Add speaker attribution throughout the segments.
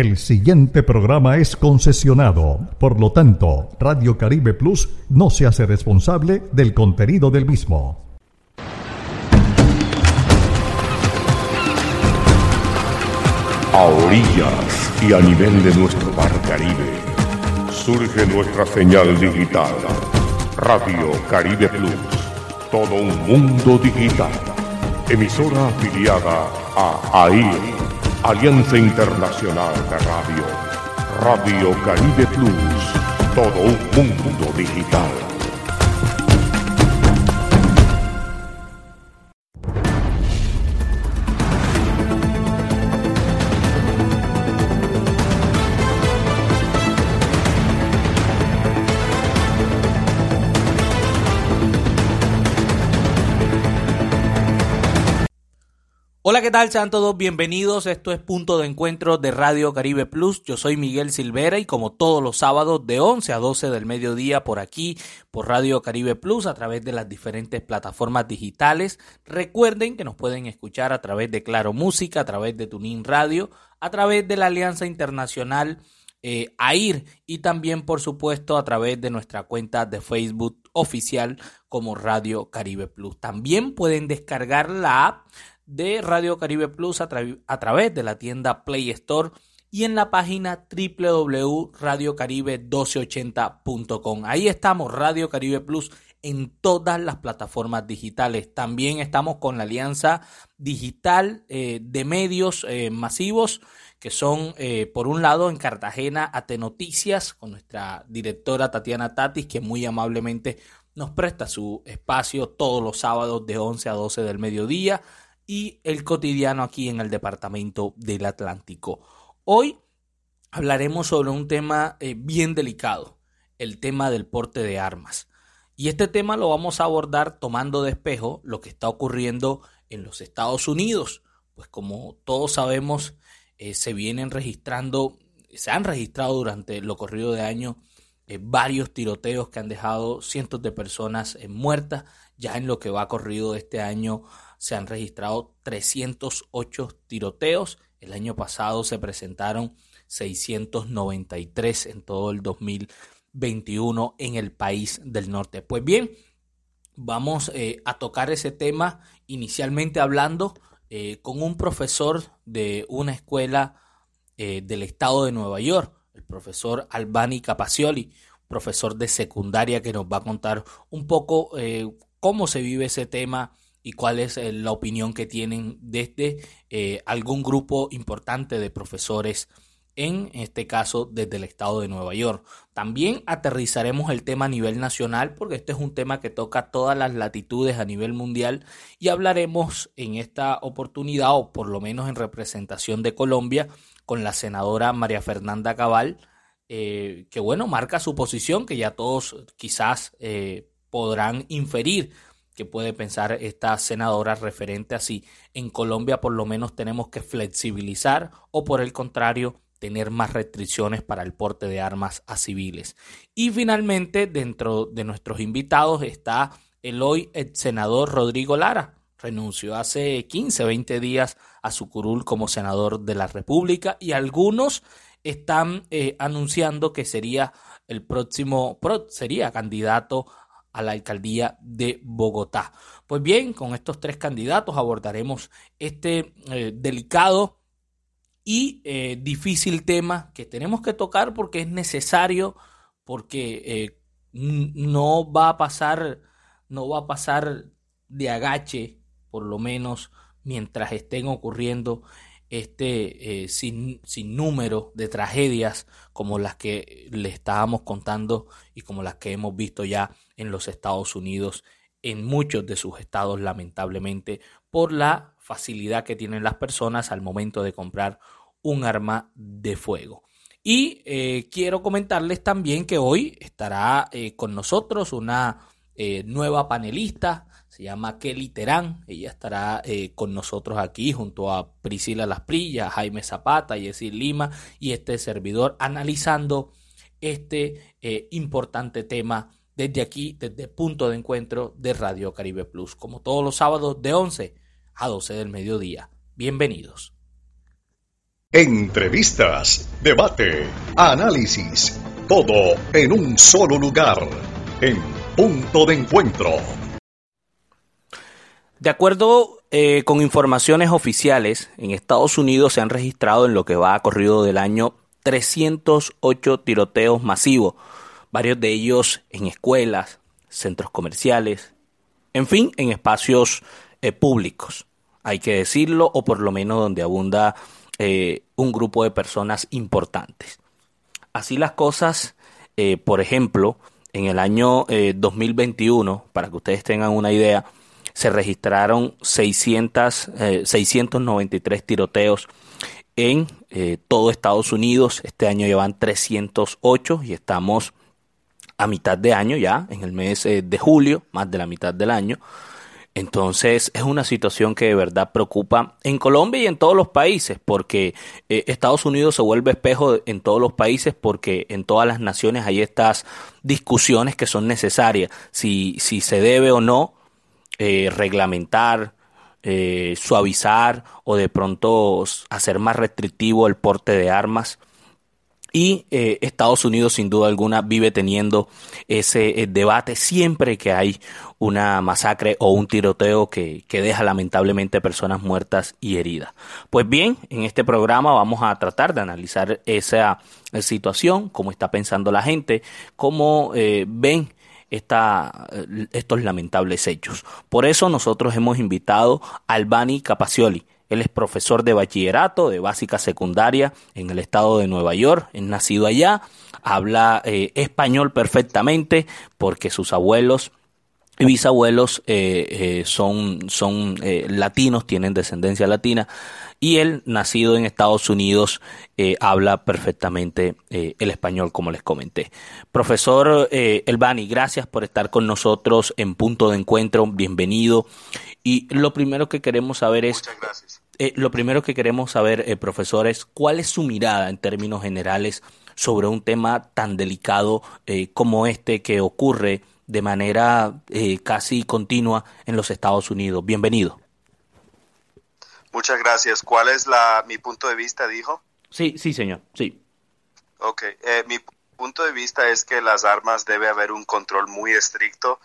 Speaker 1: El siguiente programa es concesionado. Por lo tanto, Radio Caribe Plus no se hace responsable del contenido del mismo.
Speaker 2: A orillas y a nivel de nuestro mar Caribe, surge nuestra señal digital. Radio Caribe Plus. Todo un mundo digital. Emisora afiliada a AIR Alianza Internacional de Radio. Radio Caribe Plus. Todo un mundo digital.
Speaker 3: ¿Qué tal? Sean todos bienvenidos. Esto es Punto de Encuentro de Radio Caribe Plus. Yo soy Miguel Silvera y como todos los sábados de 11 a 12 del mediodía por aquí, por Radio Caribe Plus, a través de las diferentes plataformas digitales. Recuerden que nos pueden escuchar a través de Claro Música, a través de Tunin Radio, a través de la Alianza Internacional eh, AIR y también, por supuesto, a través de nuestra cuenta de Facebook oficial como Radio Caribe Plus. También pueden descargar la app de Radio Caribe Plus a, través de la tienda Play Store y en la página www.radiocaribe1280.com. Ahí estamos, Radio Caribe Plus, en todas las plataformas digitales. También estamos con la alianza digital eh, de medios eh, masivos, que son, eh, por un lado, en Cartagena, Ate Noticias, con nuestra directora Tatiana Tatis, que muy amablemente nos presta su espacio todos los sábados de 11 a 12 del mediodía y el cotidiano aquí en el departamento del Atlántico. Hoy hablaremos sobre un tema eh, bien delicado, el tema del porte de armas. Y este tema lo vamos a abordar tomando de espejo lo que está ocurriendo en los Estados Unidos, pues como todos sabemos, eh, se vienen registrando, se han registrado durante lo corrido de año eh, varios tiroteos que han dejado cientos de personas muertas. Ya en lo que va corrido este año se han registrado 308 tiroteos. El año pasado se presentaron 693 en todo el 2021 en el país del norte. Pues bien, vamos eh, a tocar ese tema inicialmente hablando eh, con un profesor de una escuela eh, del estado de Nueva York, el profesor Albani Capacioli, profesor de secundaria que nos va a contar un poco cómo se vive ese tema y cuál es eh, la opinión que tienen desde eh, algún grupo importante de profesores, en este caso desde el estado de Nueva York. También aterrizaremos el tema a nivel nacional porque este es un tema que toca todas las latitudes a nivel mundial y hablaremos en esta oportunidad o por lo menos en representación de Colombia con la senadora María Fernanda Cabal. Eh, que bueno, marca su posición, que ya todos quizás podrán inferir que puede pensar esta senadora referente así. En Colombia por lo menos tenemos que flexibilizar o por el contrario tener más restricciones para el porte de armas a civiles. Y finalmente dentro de nuestros invitados está el hoy ex senador Rodrigo Lara. Renunció hace 15, 20 días a su curul como senador de la República y algunos están eh, anunciando que sería el próximo, sería candidato a la alcaldía de Bogotá. Pues bien, con estos tres candidatos abordaremos este eh, delicado y eh, difícil tema que tenemos que tocar porque es necesario, porque eh, no va a pasar, no va a pasar de agache, por lo menos mientras estén ocurriendo este sin, sin, número de tragedias como las que le estábamos contando y como las que hemos visto ya en los Estados Unidos, en muchos de sus estados lamentablemente, por la facilidad que tienen las personas al momento de comprar un arma de fuego. Y eh, quiero comentarles también que hoy estará eh, con nosotros una eh, nueva panelista, se llama Kelly Terán, ella estará con nosotros aquí junto a Priscila Lasprilla, Jaime Zapata, Jessy Lima y este servidor analizando este importante tema desde aquí, desde punto de encuentro de Radio Caribe Plus, como todos los sábados de 11 a 12 del mediodía. Bienvenidos.
Speaker 1: Entrevistas, debate, análisis, todo en un solo lugar, en punto de encuentro.
Speaker 3: De acuerdo eh, con informaciones oficiales, en Estados Unidos se han registrado en lo que va a corrido del año 308 tiroteos masivos, varios de ellos en escuelas, centros comerciales, en fin, en espacios eh, públicos, hay que decirlo, o por lo menos donde abunda eh, un grupo de personas importantes. Así las cosas, eh, por ejemplo, en el año 2021, para que ustedes tengan una idea, se registraron 600, 693 tiroteos en todo Estados Unidos. Este año llevan 308 y estamos a mitad de año ya, en el mes de julio, más de la mitad del año. Entonces es una situación que de verdad preocupa en Colombia y en todos los países, porque eh, Estados Unidos se vuelve espejo en todos los países, porque en todas las naciones hay estas discusiones que son necesarias, si, si se debe o no eh, reglamentar, eh, suavizar o de pronto hacer más restrictivo el porte de armas y eh, Estados Unidos sin duda alguna vive teniendo ese eh, debate siempre que hay una masacre o un tiroteo que, que, deja lamentablemente personas muertas y heridas. Pues bien, en este programa vamos a tratar de analizar esa eh, situación, cómo está pensando la gente, cómo ven esta, estos lamentables hechos. Por eso nosotros hemos invitado a Albani Capacioli. Él es profesor de bachillerato, de básica secundaria en el estado de Nueva York, es nacido allá, habla eh, español perfectamente porque sus abuelos y bisabuelos eh, eh, son, son latinos, tienen descendencia latina y él, nacido en Estados Unidos, habla perfectamente el español, como les comenté. Profesor Elbani, gracias por estar con nosotros en Punto de Encuentro, bienvenido. Y lo primero que queremos saber es...
Speaker 4: Muchas gracias
Speaker 3: eh, lo primero que queremos saber, eh, profesor, es cuál es su mirada en términos generales sobre un tema tan delicado eh, como este que ocurre de manera casi continua en los Estados Unidos. Bienvenido.
Speaker 4: Muchas gracias. ¿Cuál es la, mi punto de vista, dijo?
Speaker 3: Sí, sí, señor, sí.
Speaker 4: Ok, mi punto de vista es que las armas debe haber un control muy estricto.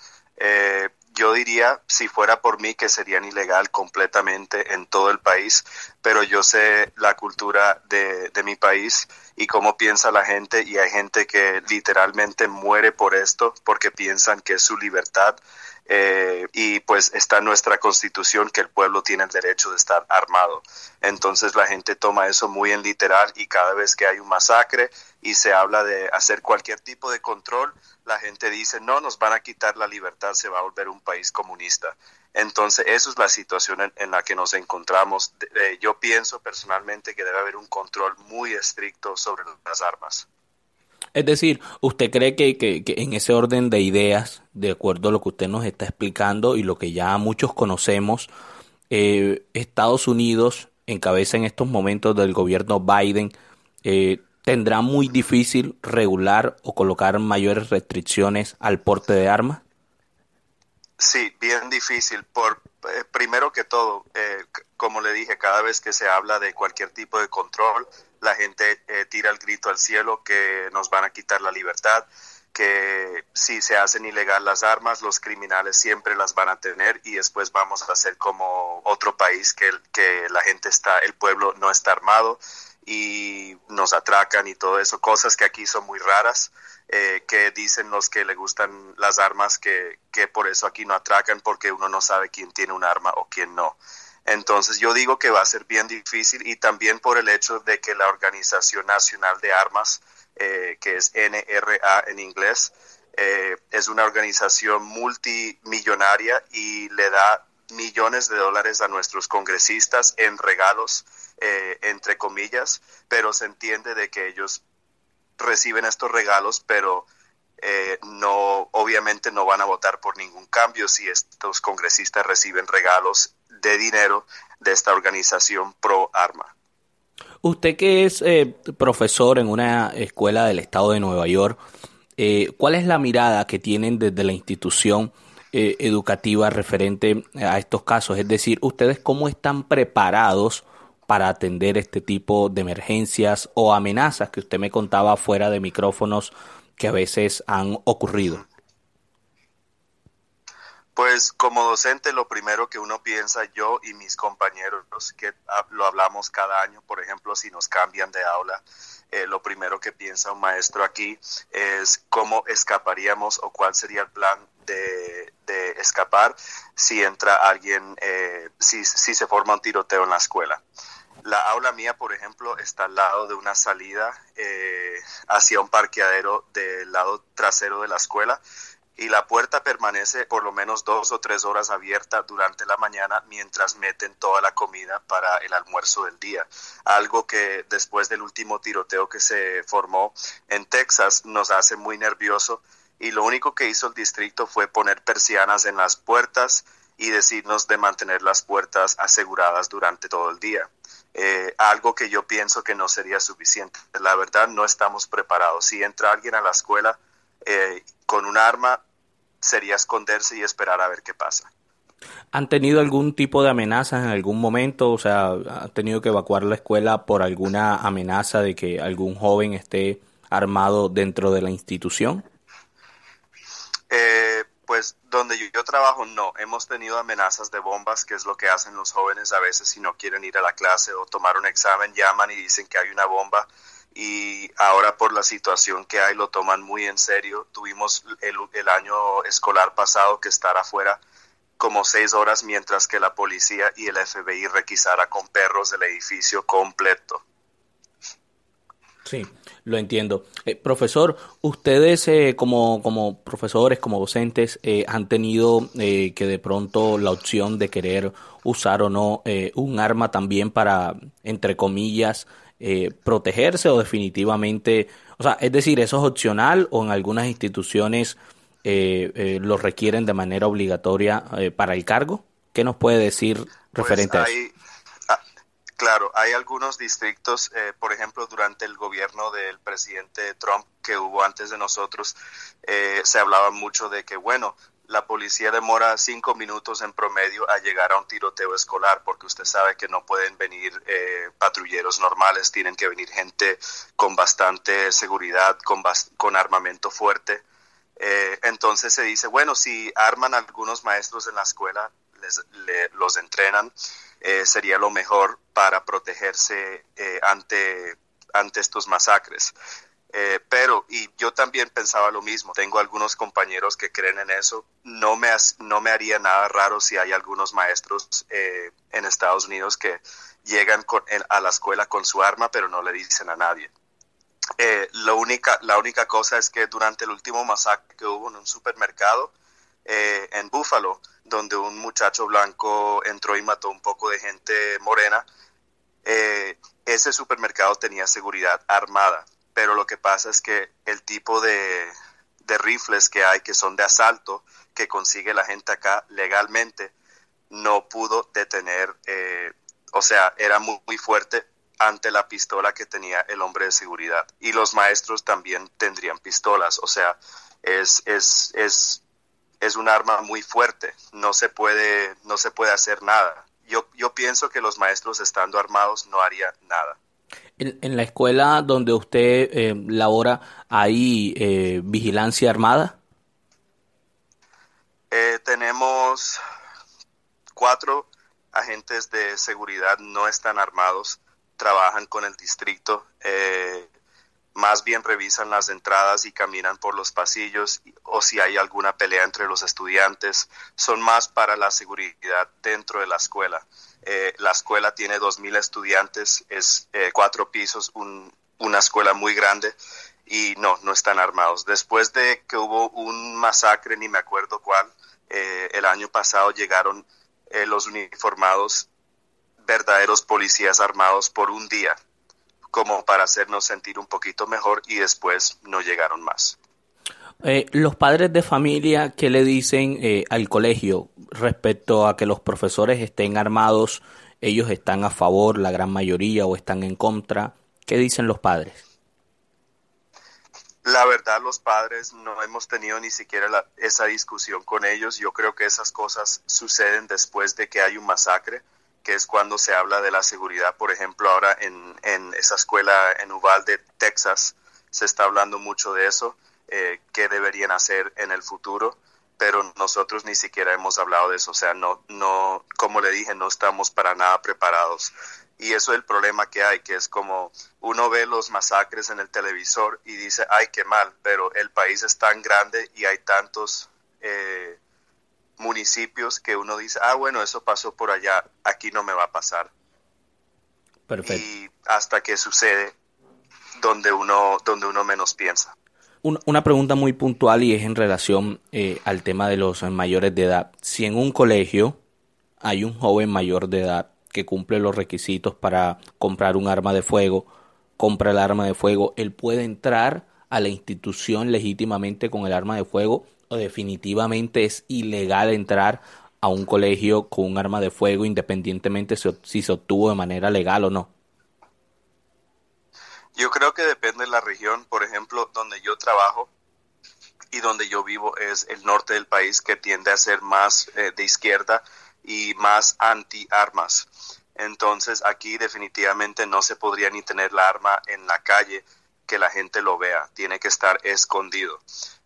Speaker 4: Yo diría, si fuera por mí, que serían ilegal completamente en todo el país, pero yo sé la cultura de, de, mi país y cómo piensa la gente y hay gente que literalmente muere por esto porque piensan que es su libertad eh, y pues está en nuestra constitución que el pueblo tiene el derecho de estar armado. Entonces la gente toma eso muy en literal y cada vez que hay un masacre y se habla de hacer cualquier tipo de control, la gente dice, no, nos van a quitar la libertad, se va a volver un país comunista. Entonces, eso es la situación en, la que nos encontramos. yo pienso personalmente que debe haber un control muy estricto sobre las armas.
Speaker 3: Es decir, ¿usted cree que, que, en ese orden de ideas, de acuerdo a lo que usted nos está explicando y lo que ya muchos conocemos, eh, Estados Unidos encabeza en estos momentos del gobierno Biden eh, tendrá muy difícil regular o colocar mayores restricciones al porte de armas?
Speaker 4: Sí, bien difícil. Por eh, primero que todo, eh, como le dije, cada vez que se habla de cualquier tipo de control, la gente eh, tira el grito al cielo que nos van a quitar la libertad, que si se hacen ilegal las armas, los criminales siempre las van a tener y después vamos a ser como otro país que, que la gente está, el pueblo no está armado y nos atracan y todo eso, cosas que aquí son muy raras, eh, que dicen los que le gustan las armas que, que por eso aquí no atracan porque uno no sabe quién tiene un arma o quién no. Entonces yo digo que va a ser bien difícil y también por el hecho de que la Organización Nacional de Armas, eh, que es NRA en inglés, eh, es una organización multimillonaria y le da millones de dólares a nuestros congresistas en regalos, eh, entre comillas, pero se entiende de que ellos reciben estos regalos, pero eh, no, obviamente no van a votar por ningún cambio si estos congresistas reciben regalos de dinero de esta organización pro arma.
Speaker 3: Usted que es eh, profesor en una escuela del estado de Nueva York, ¿cuál es la mirada que tienen desde la institución eh, educativa referente a estos casos? Es decir, ¿ustedes cómo están preparados para atender este tipo de emergencias o amenazas que usted me contaba fuera de micrófonos que a veces han ocurrido?
Speaker 4: Pues como docente lo primero que uno piensa, yo y mis compañeros, que lo hablamos cada año, por ejemplo, si nos cambian de aula, eh, lo primero que piensa un maestro aquí es cómo escaparíamos o cuál sería el plan de, escapar si entra alguien, eh, si, si se forma un tiroteo en la escuela. La aula mía, por ejemplo, está al lado de una salida eh, hacia un parqueadero del lado trasero de la escuela y la puerta permanece por lo menos dos o tres horas abierta durante la mañana mientras meten toda la comida para el almuerzo del día. Algo que después del último tiroteo que se formó en Texas nos hace muy nervioso y lo único que hizo el distrito fue poner persianas en las puertas y decirnos de mantener las puertas aseguradas durante todo el día. Eh, algo que yo pienso que no sería suficiente. La verdad, no estamos preparados. Si entra alguien a la escuela eh, con un arma, sería esconderse y esperar a ver qué pasa.
Speaker 3: ¿Han tenido algún tipo de amenaza en algún momento? O sea, ¿han tenido que evacuar la escuela por alguna amenaza de que algún joven esté armado dentro de la institución?
Speaker 4: Eh, pues donde yo, trabajo no, hemos tenido amenazas de bombas, que es lo que hacen los jóvenes a veces si no quieren ir a la clase o tomar un examen, llaman y dicen que hay una bomba y ahora por la situación que hay lo toman muy en serio. Tuvimos el, año escolar pasado que estar afuera como seis horas mientras que la policía y el FBI requisara con perros el edificio completo.
Speaker 3: Sí, lo entiendo. Eh, profesor, ustedes eh, como, como profesores, como docentes, eh, han tenido que de pronto la opción de querer usar o no un arma también para, entre comillas, eh, protegerse o definitivamente, o sea, es decir, eso es opcional o en algunas instituciones eh, eh, lo requieren de manera obligatoria para el cargo? ¿Qué nos puede decir pues referente a eso?
Speaker 4: Claro, hay algunos distritos, por ejemplo, durante el gobierno del presidente Trump que hubo antes de nosotros, se hablaba mucho de que, bueno, la policía demora cinco minutos en promedio a llegar a un tiroteo escolar porque usted sabe que no pueden venir eh, patrulleros normales, tienen que venir gente con bastante seguridad, con, con armamento fuerte. Eh, entonces se dice, bueno, si arman algunos maestros en la escuela, les, los entrenan, eh, sería lo mejor para protegerse ante, ante estos masacres. Eh, pero, y yo también pensaba lo mismo, tengo algunos compañeros que creen en eso, no me, no me haría nada raro si hay algunos maestros eh, en Estados Unidos que llegan a la escuela con su arma, pero no le dicen a nadie. Eh, lo única, la única cosa es que durante el último masacre que hubo en un supermercado en Buffalo, donde un muchacho blanco entró y mató un poco de gente morena, ese supermercado tenía seguridad armada pero lo que pasa es que el tipo de, rifles que hay, que son de asalto, que consigue la gente acá legalmente, no pudo detener, eh, o sea, era muy, muy, fuerte ante la pistola que tenía el hombre de seguridad. Y los maestros también tendrían pistolas, o sea, es, es, es, es un arma muy fuerte, no se puede, no se puede hacer nada. Yo, yo pienso que los maestros estando armados no harían nada.
Speaker 3: En, la escuela donde usted eh, labora, ¿hay eh, vigilancia armada?
Speaker 4: Eh, tenemos cuatro agentes de seguridad, no están armados, trabajan con el distrito, más bien revisan las entradas y caminan por los pasillos o si hay alguna pelea entre los estudiantes, son más para la seguridad dentro de la escuela. Eh, la escuela tiene 2.000 estudiantes, es eh, cuatro pisos, una escuela muy grande y no, no están armados. Después de que hubo un masacre, ni me acuerdo cuál, eh, el año pasado llegaron los uniformados, verdaderos policías armados por un día, como para hacernos sentir un poquito mejor y después no llegaron más.
Speaker 3: Eh, los padres de familia, ¿qué le dicen eh, al colegio respecto a que los profesores estén armados? ¿Ellos están a favor, la gran mayoría, o están en contra? ¿Qué dicen los padres?
Speaker 4: La verdad, los padres no hemos tenido ni siquiera esa discusión con ellos. Yo creo que esas cosas suceden después de que hay un masacre. Que es cuando se habla de la seguridad. Por ejemplo, ahora en, en esa escuela en Uvalde, Texas, se está hablando mucho de eso, eh, qué deberían hacer en el futuro, pero nosotros ni siquiera hemos hablado de eso. O sea, no, no, como le dije, no estamos para nada preparados. Y eso es el problema que hay, que es como uno ve los masacres en el televisor y dice, ay, qué mal, pero el país es tan grande y hay tantos eh, municipios que uno dice, ah, bueno, eso pasó por allá, aquí no me va a pasar.
Speaker 3: Perfecto.
Speaker 4: Y hasta que sucede donde uno, donde uno menos piensa.
Speaker 3: Una pregunta muy puntual y es en relación eh, al tema de los mayores de edad. Si en un colegio hay un joven mayor de edad que cumple los requisitos para comprar un arma de fuego, compra el arma de fuego, él puede entrar a la institución legítimamente con el arma de fuego definitivamente es ilegal entrar a un colegio con un arma de fuego independientemente si se obtuvo de manera legal o no?
Speaker 4: Yo creo que depende de la región. Por ejemplo, donde yo trabajo y donde yo vivo es el norte del país que tiende a ser más eh, de izquierda y más anti-armas. Entonces aquí definitivamente no se podría ni tener la arma en la calle que la gente lo vea. Tiene que estar escondido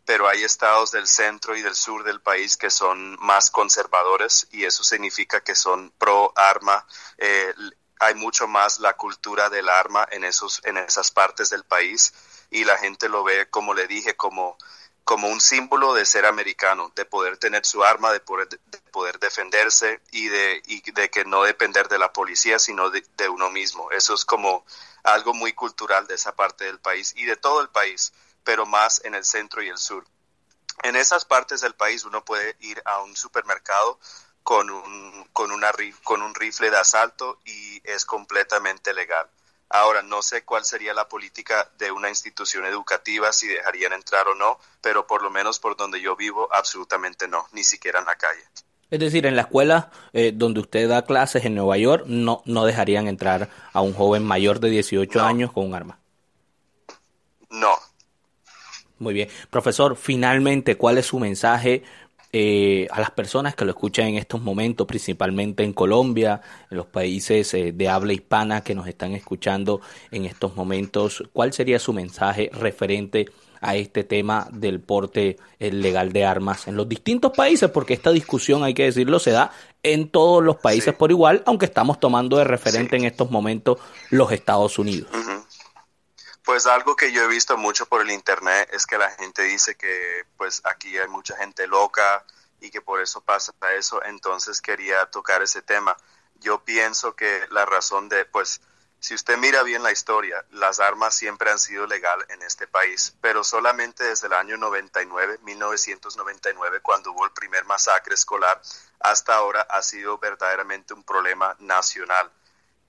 Speaker 4: pero hay estados del centro y del sur del país que son más conservadores y eso significa que son pro arma. Eh, hay mucho más la cultura del arma en esos en esas partes del país y la gente lo ve como le dije como como un símbolo de ser americano, de poder tener su arma, de poder, de poder defenderse y de, y de que no depender de la policía, sino de, de uno mismo. Eso es como algo muy cultural de esa parte del país y de todo el país pero más en el centro y el sur. En esas partes del país uno puede ir a un supermercado con un, con, una, con un rifle de asalto y es completamente legal. Ahora, no sé cuál sería la política de una institución educativa, si dejarían entrar o no, pero por lo menos por donde yo vivo, absolutamente no, ni siquiera en la calle.
Speaker 3: Es decir, en la escuela eh, donde usted da clases en Nueva York, no, no dejarían entrar a un joven mayor de 18 años con un arma.
Speaker 4: No,
Speaker 3: muy bien. Profesor, finalmente, ¿cuál es su mensaje eh, a las personas que lo escuchan en estos momentos, principalmente en Colombia, en los países eh, de habla hispana que nos están escuchando en estos momentos? ¿Cuál sería su mensaje referente a este tema del porte eh, legal de armas en los distintos países? Porque esta discusión, hay que decirlo, se da en todos los países por igual, aunque estamos tomando de referente en estos momentos los Estados Unidos.
Speaker 4: Pues algo que yo he visto mucho por el internet es que la gente dice que pues aquí hay mucha gente loca y que por eso pasa eso, entonces quería tocar ese tema. Yo pienso que la razón de pues si usted mira bien la historia, las armas siempre han sido legal en este país, pero solamente desde el año 99, 1999, cuando hubo el primer masacre escolar, hasta ahora ha sido verdaderamente un problema nacional.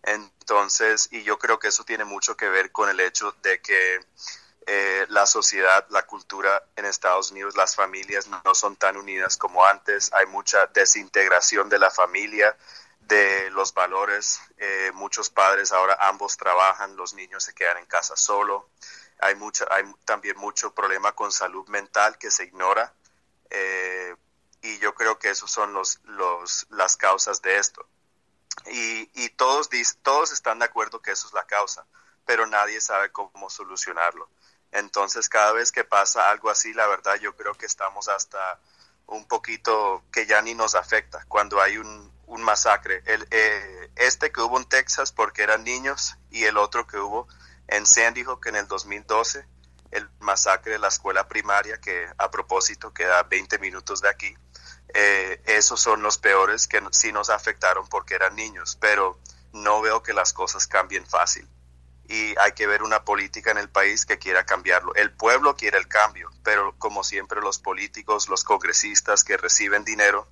Speaker 4: Entonces, y yo creo que eso tiene mucho que ver con el hecho de que eh, la sociedad, la cultura en Estados Unidos, las familias no son tan unidas como antes, hay mucha desintegración de la familia, de los valores, eh, muchos padres ahora ambos trabajan, los niños se quedan en casa solo, hay, mucha, hay también mucho problema con salud mental que se ignora eh, y yo creo que esos son los, los, las causas de esto y, todos, todos están de acuerdo que eso es la causa, pero nadie sabe cómo solucionarlo. Entonces, cada vez que pasa algo así, la verdad, yo creo que estamos hasta un poquito que ya ni nos afecta cuando hay un, un masacre. El, eh, este que hubo en Texas porque eran niños y el otro que hubo en Sandy Hook en el 2012, el masacre de la escuela primaria que a propósito queda 20 minutos de aquí eh, esos son los peores que sí nos afectaron porque eran niños, pero no veo que las cosas cambien fácil. Y hay que ver una política en el país que quiera cambiarlo. El pueblo quiere el cambio, pero como siempre los políticos, los congresistas que reciben dinero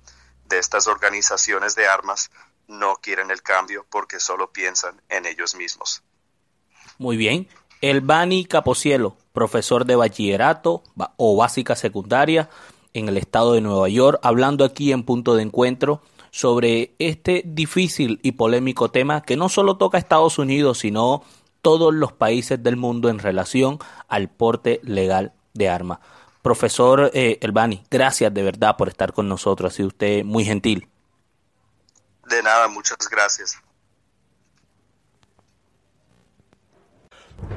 Speaker 4: de estas organizaciones de armas no quieren el cambio porque solo piensan en ellos mismos.
Speaker 3: Muy bien. El Bani Caposielo, profesor de bachillerato o básica secundaria, en el estado de Nueva York, hablando aquí en punto de encuentro sobre este difícil y polémico tema que no solo toca a Estados Unidos, sino todos los países del mundo en relación al porte legal de armas. Profesor eh, Elbani, gracias de verdad por estar con nosotros, ha sido usted muy gentil.
Speaker 4: De nada, muchas gracias.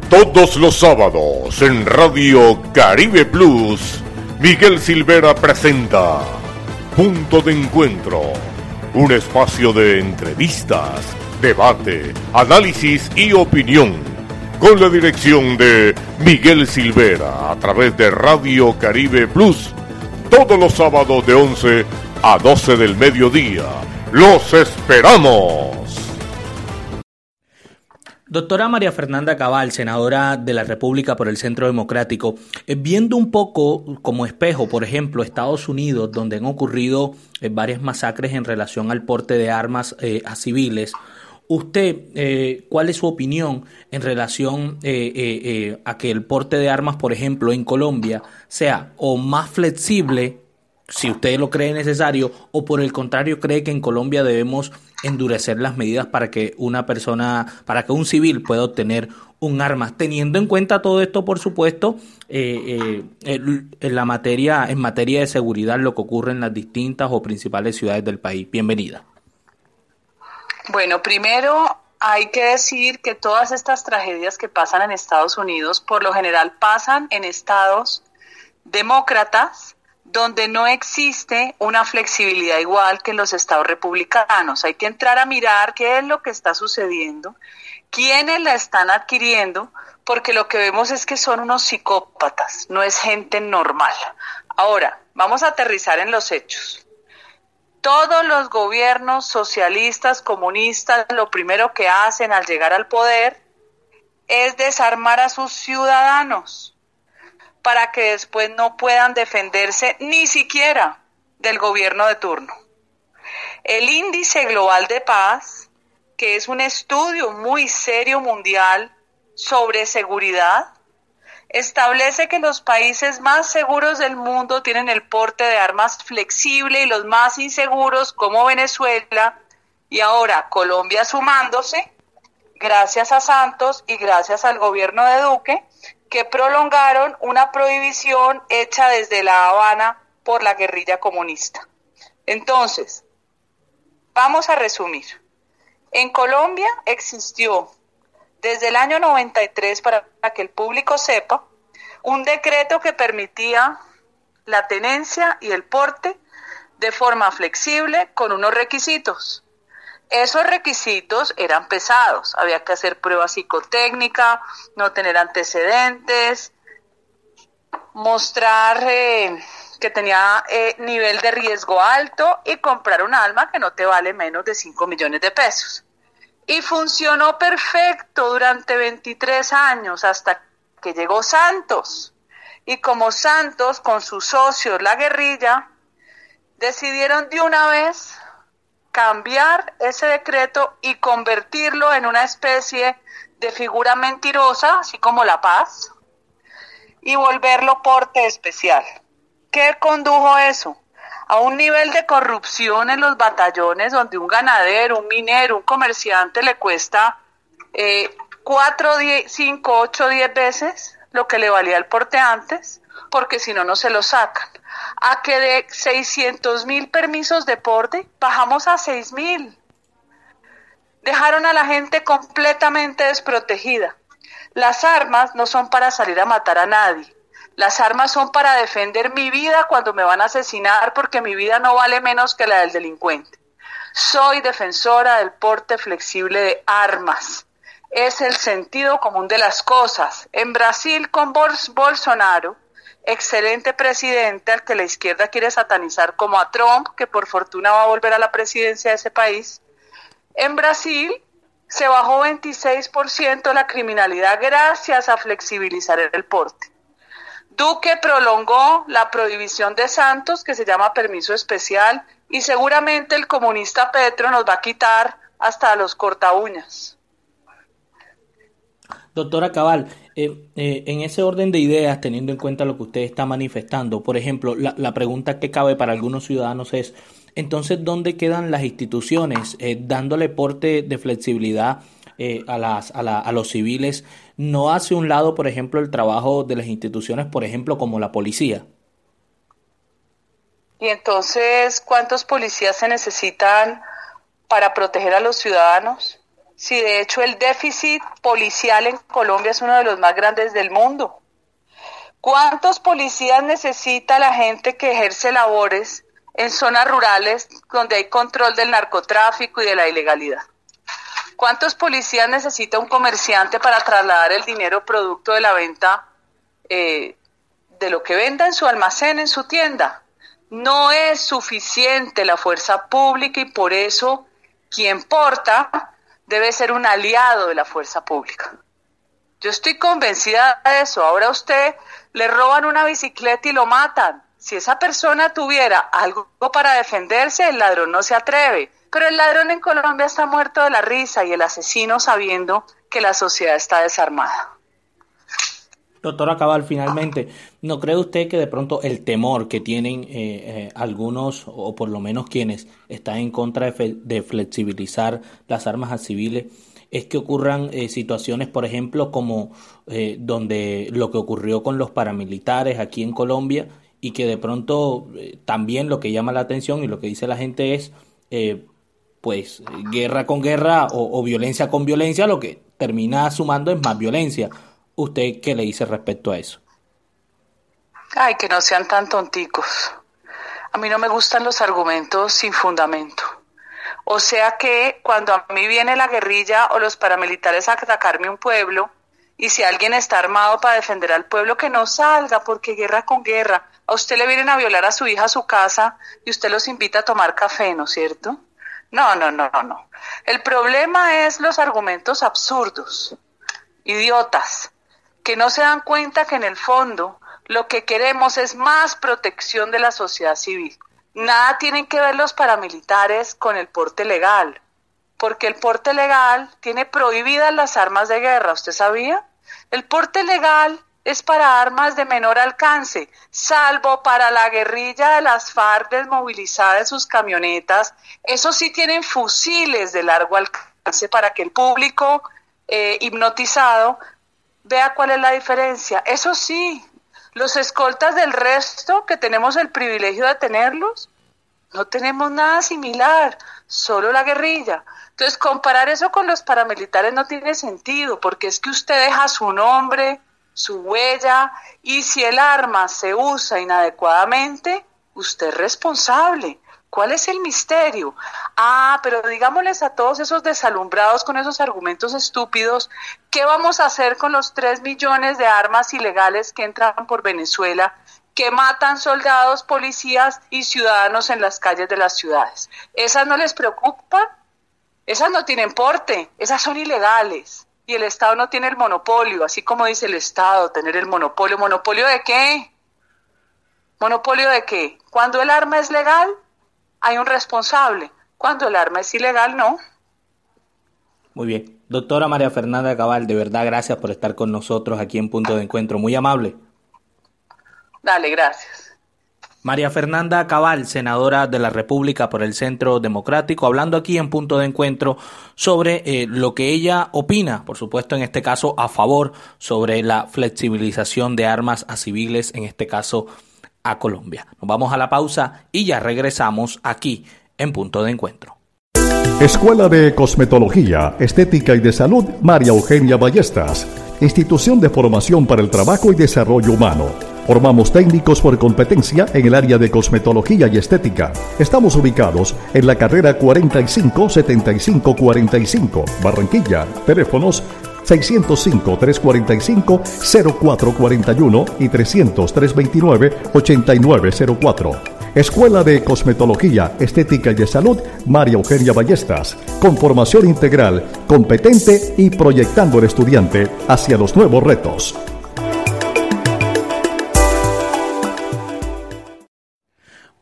Speaker 2: Todos los sábados en Radio Caribe Plus, Miguel Silvera presenta Punto de Encuentro, un espacio de entrevistas, debate, análisis y opinión, con la dirección de Miguel Silvera a través de Radio Caribe Plus, todos los sábados de 11 a 12 del mediodía. ¡Los esperamos!
Speaker 3: Doctora María Fernanda Cabal, senadora de la República por el Centro Democrático, eh, viendo un poco como espejo, por ejemplo, Estados Unidos, donde han ocurrido eh, varias masacres en relación al porte de armas eh, a civiles, ¿usted cuál es su opinión en relación a que el porte de armas, por ejemplo, en Colombia sea o más flexible si usted lo cree necesario o por el contrario cree que en Colombia debemos endurecer las medidas para que una persona, para que un civil pueda obtener un arma, teniendo en cuenta todo esto, por supuesto, eh, eh, en la materia, en materia de seguridad, lo que ocurre en las distintas o principales ciudades del país. Bienvenida.
Speaker 5: Bueno, primero hay que decir que todas estas tragedias que pasan en Estados Unidos, por lo general pasan en estados demócratas donde no existe una flexibilidad igual que en los estados republicanos. Hay que entrar a mirar qué es lo que está sucediendo, quiénes la están adquiriendo, porque lo que vemos es que son unos psicópatas, no es gente normal. Ahora, vamos a aterrizar en los hechos. Todos los gobiernos socialistas, comunistas, lo primero que hacen al llegar al poder es desarmar a sus ciudadanos para que después no puedan defenderse ni siquiera del gobierno de turno. El índice global de paz, que es un estudio muy serio mundial sobre seguridad, establece que los países más seguros del mundo tienen el porte de armas flexible y los más inseguros como Venezuela y ahora Colombia sumándose, gracias a Santos y gracias al gobierno de Duque, que prolongaron una prohibición hecha desde La Habana por la guerrilla comunista. Entonces, vamos a resumir. En Colombia existió desde el año 93, para que el público sepa, un decreto que permitía la tenencia y el porte de forma flexible con unos requisitos. Esos requisitos eran pesados, había que hacer prueba psicotécnica, no tener antecedentes, mostrar eh, que tenía eh, nivel de riesgo alto y comprar un alma que no te vale menos de 5 millones de pesos. Y funcionó perfecto durante 23 años hasta que llegó Santos. Y como Santos con sus socios, la guerrilla, decidieron de una vez cambiar ese decreto y convertirlo en una especie de figura mentirosa, así como la paz, y volverlo porte especial. ¿Qué condujo eso? A un nivel de corrupción en los batallones donde un ganadero, un minero, un comerciante le cuesta eh, cuatro, cinco, ocho, diez veces lo que le valía el porte antes, porque si no, no se lo sacan a que de 600 mil permisos de porte bajamos a 6 mil. Dejaron a la gente completamente desprotegida. Las armas no son para salir a matar a nadie. Las armas son para defender mi vida cuando me van a asesinar porque mi vida no vale menos que la del delincuente. Soy defensora del porte flexible de armas. Es el sentido común de las cosas. En Brasil con Bolsonaro excelente presidente al que la izquierda quiere satanizar como a Trump, que por fortuna va a volver a la presidencia de ese país. En Brasil se bajó 26% la criminalidad gracias a flexibilizar el porte. Duque prolongó la prohibición de Santos, que se llama permiso especial, y seguramente el comunista Petro nos va a quitar hasta los corta uñas.
Speaker 3: Doctora Cabal, eh, eh, en ese orden de ideas, teniendo en cuenta lo que usted está manifestando, por ejemplo, la, pregunta que cabe para algunos ciudadanos es, entonces, ¿dónde quedan las instituciones eh, dándole porte de flexibilidad a, las, a, a los civiles? ¿No hace un lado, por ejemplo, el trabajo de las instituciones, por ejemplo, como la policía?
Speaker 5: Y entonces, ¿cuántos policías se necesitan para proteger a los ciudadanos? Si de hecho el déficit policial en Colombia es uno de los más grandes del mundo. ¿Cuántos policías necesita la gente que ejerce labores en zonas rurales donde hay control del narcotráfico y de la ilegalidad? ¿Cuántos policías necesita un comerciante para trasladar el dinero producto de la venta eh, de lo que venda en su almacén, en su tienda? No es suficiente la fuerza pública y por eso quien porta debe ser un aliado de la fuerza pública. Yo estoy convencida de eso. Ahora a usted le roban una bicicleta y lo matan. Si esa persona tuviera algo para defenderse, el ladrón no se atreve. Pero el ladrón en Colombia está muerto de la risa y el asesino sabiendo que la sociedad está desarmada.
Speaker 3: Doctora Cabal, finalmente, ¿no cree usted que de pronto el temor que tienen eh, eh, algunos, o por lo menos quienes están en contra de, flexibilizar las armas a civiles, es que ocurran eh, situaciones, por ejemplo, como donde lo que ocurrió con los paramilitares aquí en Colombia, y que de pronto también lo que llama la atención y lo que dice la gente es, pues, guerra con guerra o, o violencia con violencia, lo que termina sumando es más violencia ¿Usted qué le dice respecto a eso?
Speaker 5: Ay, que no sean tan tonticos. A mí no me gustan los argumentos sin fundamento. O sea que cuando a mí viene la guerrilla o los paramilitares a atacarme un pueblo, y si alguien está armado para defender al pueblo, que no salga, porque guerra con guerra. A usted le vienen a violar a su hija a su casa y usted los invita a tomar café, ¿no es cierto? No, no, no, no. El problema es los argumentos absurdos, idiotas, que no se dan cuenta que en el fondo lo que queremos es más protección de la sociedad civil. Nada tienen que ver los paramilitares con el porte legal, porque el porte legal tiene prohibidas las armas de guerra, ¿usted sabía? El porte legal es para armas de menor alcance, salvo para la guerrilla de las FARC desmovilizada en sus camionetas. Eso sí tienen fusiles de largo alcance para que el público eh, hipnotizado Vea cuál es la diferencia. Eso sí, los escoltas del resto, que tenemos el privilegio de tenerlos, no tenemos nada similar, solo la guerrilla. Entonces, comparar eso con los paramilitares no tiene sentido, porque es que usted deja su nombre, su huella, y si el arma se usa inadecuadamente, usted es responsable. ¿Cuál es el misterio? Ah, pero digámosles a todos esos desalumbrados con esos argumentos estúpidos, ¿qué vamos a hacer con los tres millones de armas ilegales que entran por Venezuela, que matan soldados, policías y ciudadanos en las calles de las ciudades? ¿Esas no les preocupan? Esas no tienen porte, esas son ilegales. Y el Estado no tiene el monopolio, así como dice el Estado, tener el monopolio. ¿Monopolio de qué? ¿Monopolio de qué? Cuando el arma es legal, hay un responsable. Cuando el arma es ilegal, no.
Speaker 3: Muy bien. Doctora María Fernanda Cabal, de verdad gracias por estar con nosotros aquí en Punto de Encuentro. Muy amable.
Speaker 5: Dale, gracias.
Speaker 3: María Fernanda Cabal, senadora de la República por el Centro Democrático, hablando aquí en Punto de Encuentro sobre eh, lo que ella opina, por supuesto en este caso a favor sobre la flexibilización de armas a civiles, en este caso a Colombia. Nos vamos a la pausa y ya regresamos aquí en Punto de Encuentro.
Speaker 1: Escuela de Cosmetología, Estética y de Salud María Eugenia Ballestas. Institución de formación para el trabajo y desarrollo humano. Formamos técnicos por competencia en el área de cosmetología y estética. Estamos ubicados en la carrera 45 75 45, Barranquilla. Teléfonos 605-345-0441 y 300-329-8904. Escuela de Cosmetología, Estética y de Salud, María Eugenia Ballestas, con formación integral, competente y proyectando al estudiante hacia los nuevos retos.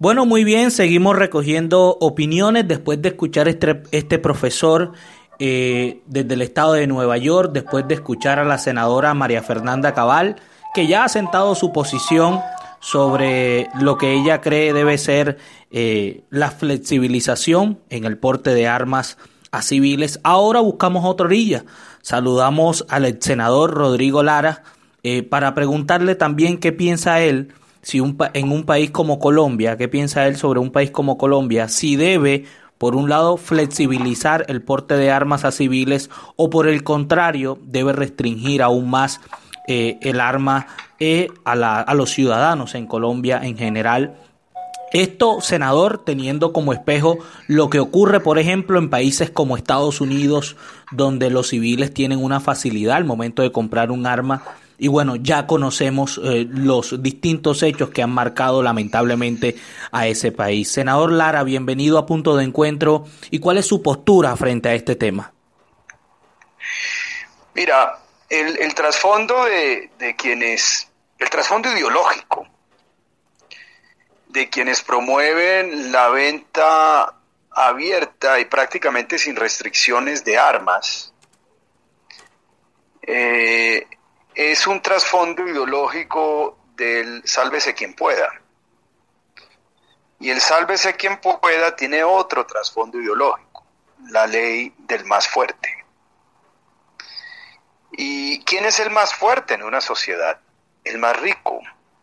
Speaker 3: Bueno, muy bien, seguimos recogiendo opiniones después de escuchar este, este profesor eh, desde el estado de Nueva York, después de escuchar a la senadora María Fernanda Cabal, que ya ha sentado su posición sobre lo que ella cree debe ser eh, la flexibilización en el porte de armas a civiles. Ahora buscamos otra orilla. Saludamos al senador Rodrigo Lara eh, para preguntarle también qué piensa él si un, en un país como Colombia, qué piensa él sobre un país como Colombia, si debe por un lado, flexibilizar el porte de armas a civiles o por el contrario, debe restringir aún más eh, el arma eh, a, a los ciudadanos en Colombia en general. Esto, senador, teniendo como espejo lo que ocurre, por ejemplo, en países como Estados Unidos, donde los civiles tienen una facilidad al momento de comprar un arma y bueno, ya conocemos eh, los distintos hechos que han marcado lamentablemente a ese país. Senador Lara, bienvenido a Punto de Encuentro. ¿Y cuál es su postura frente a este tema?
Speaker 6: Mira, el, trasfondo de, de quienes, el trasfondo ideológico de quienes promueven la venta abierta y prácticamente sin restricciones de armas, eh, es un trasfondo ideológico del sálvese quien pueda. Y el sálvese quien pueda tiene otro trasfondo ideológico, la ley del más fuerte. ¿Y quién es el más fuerte en una sociedad? El más rico,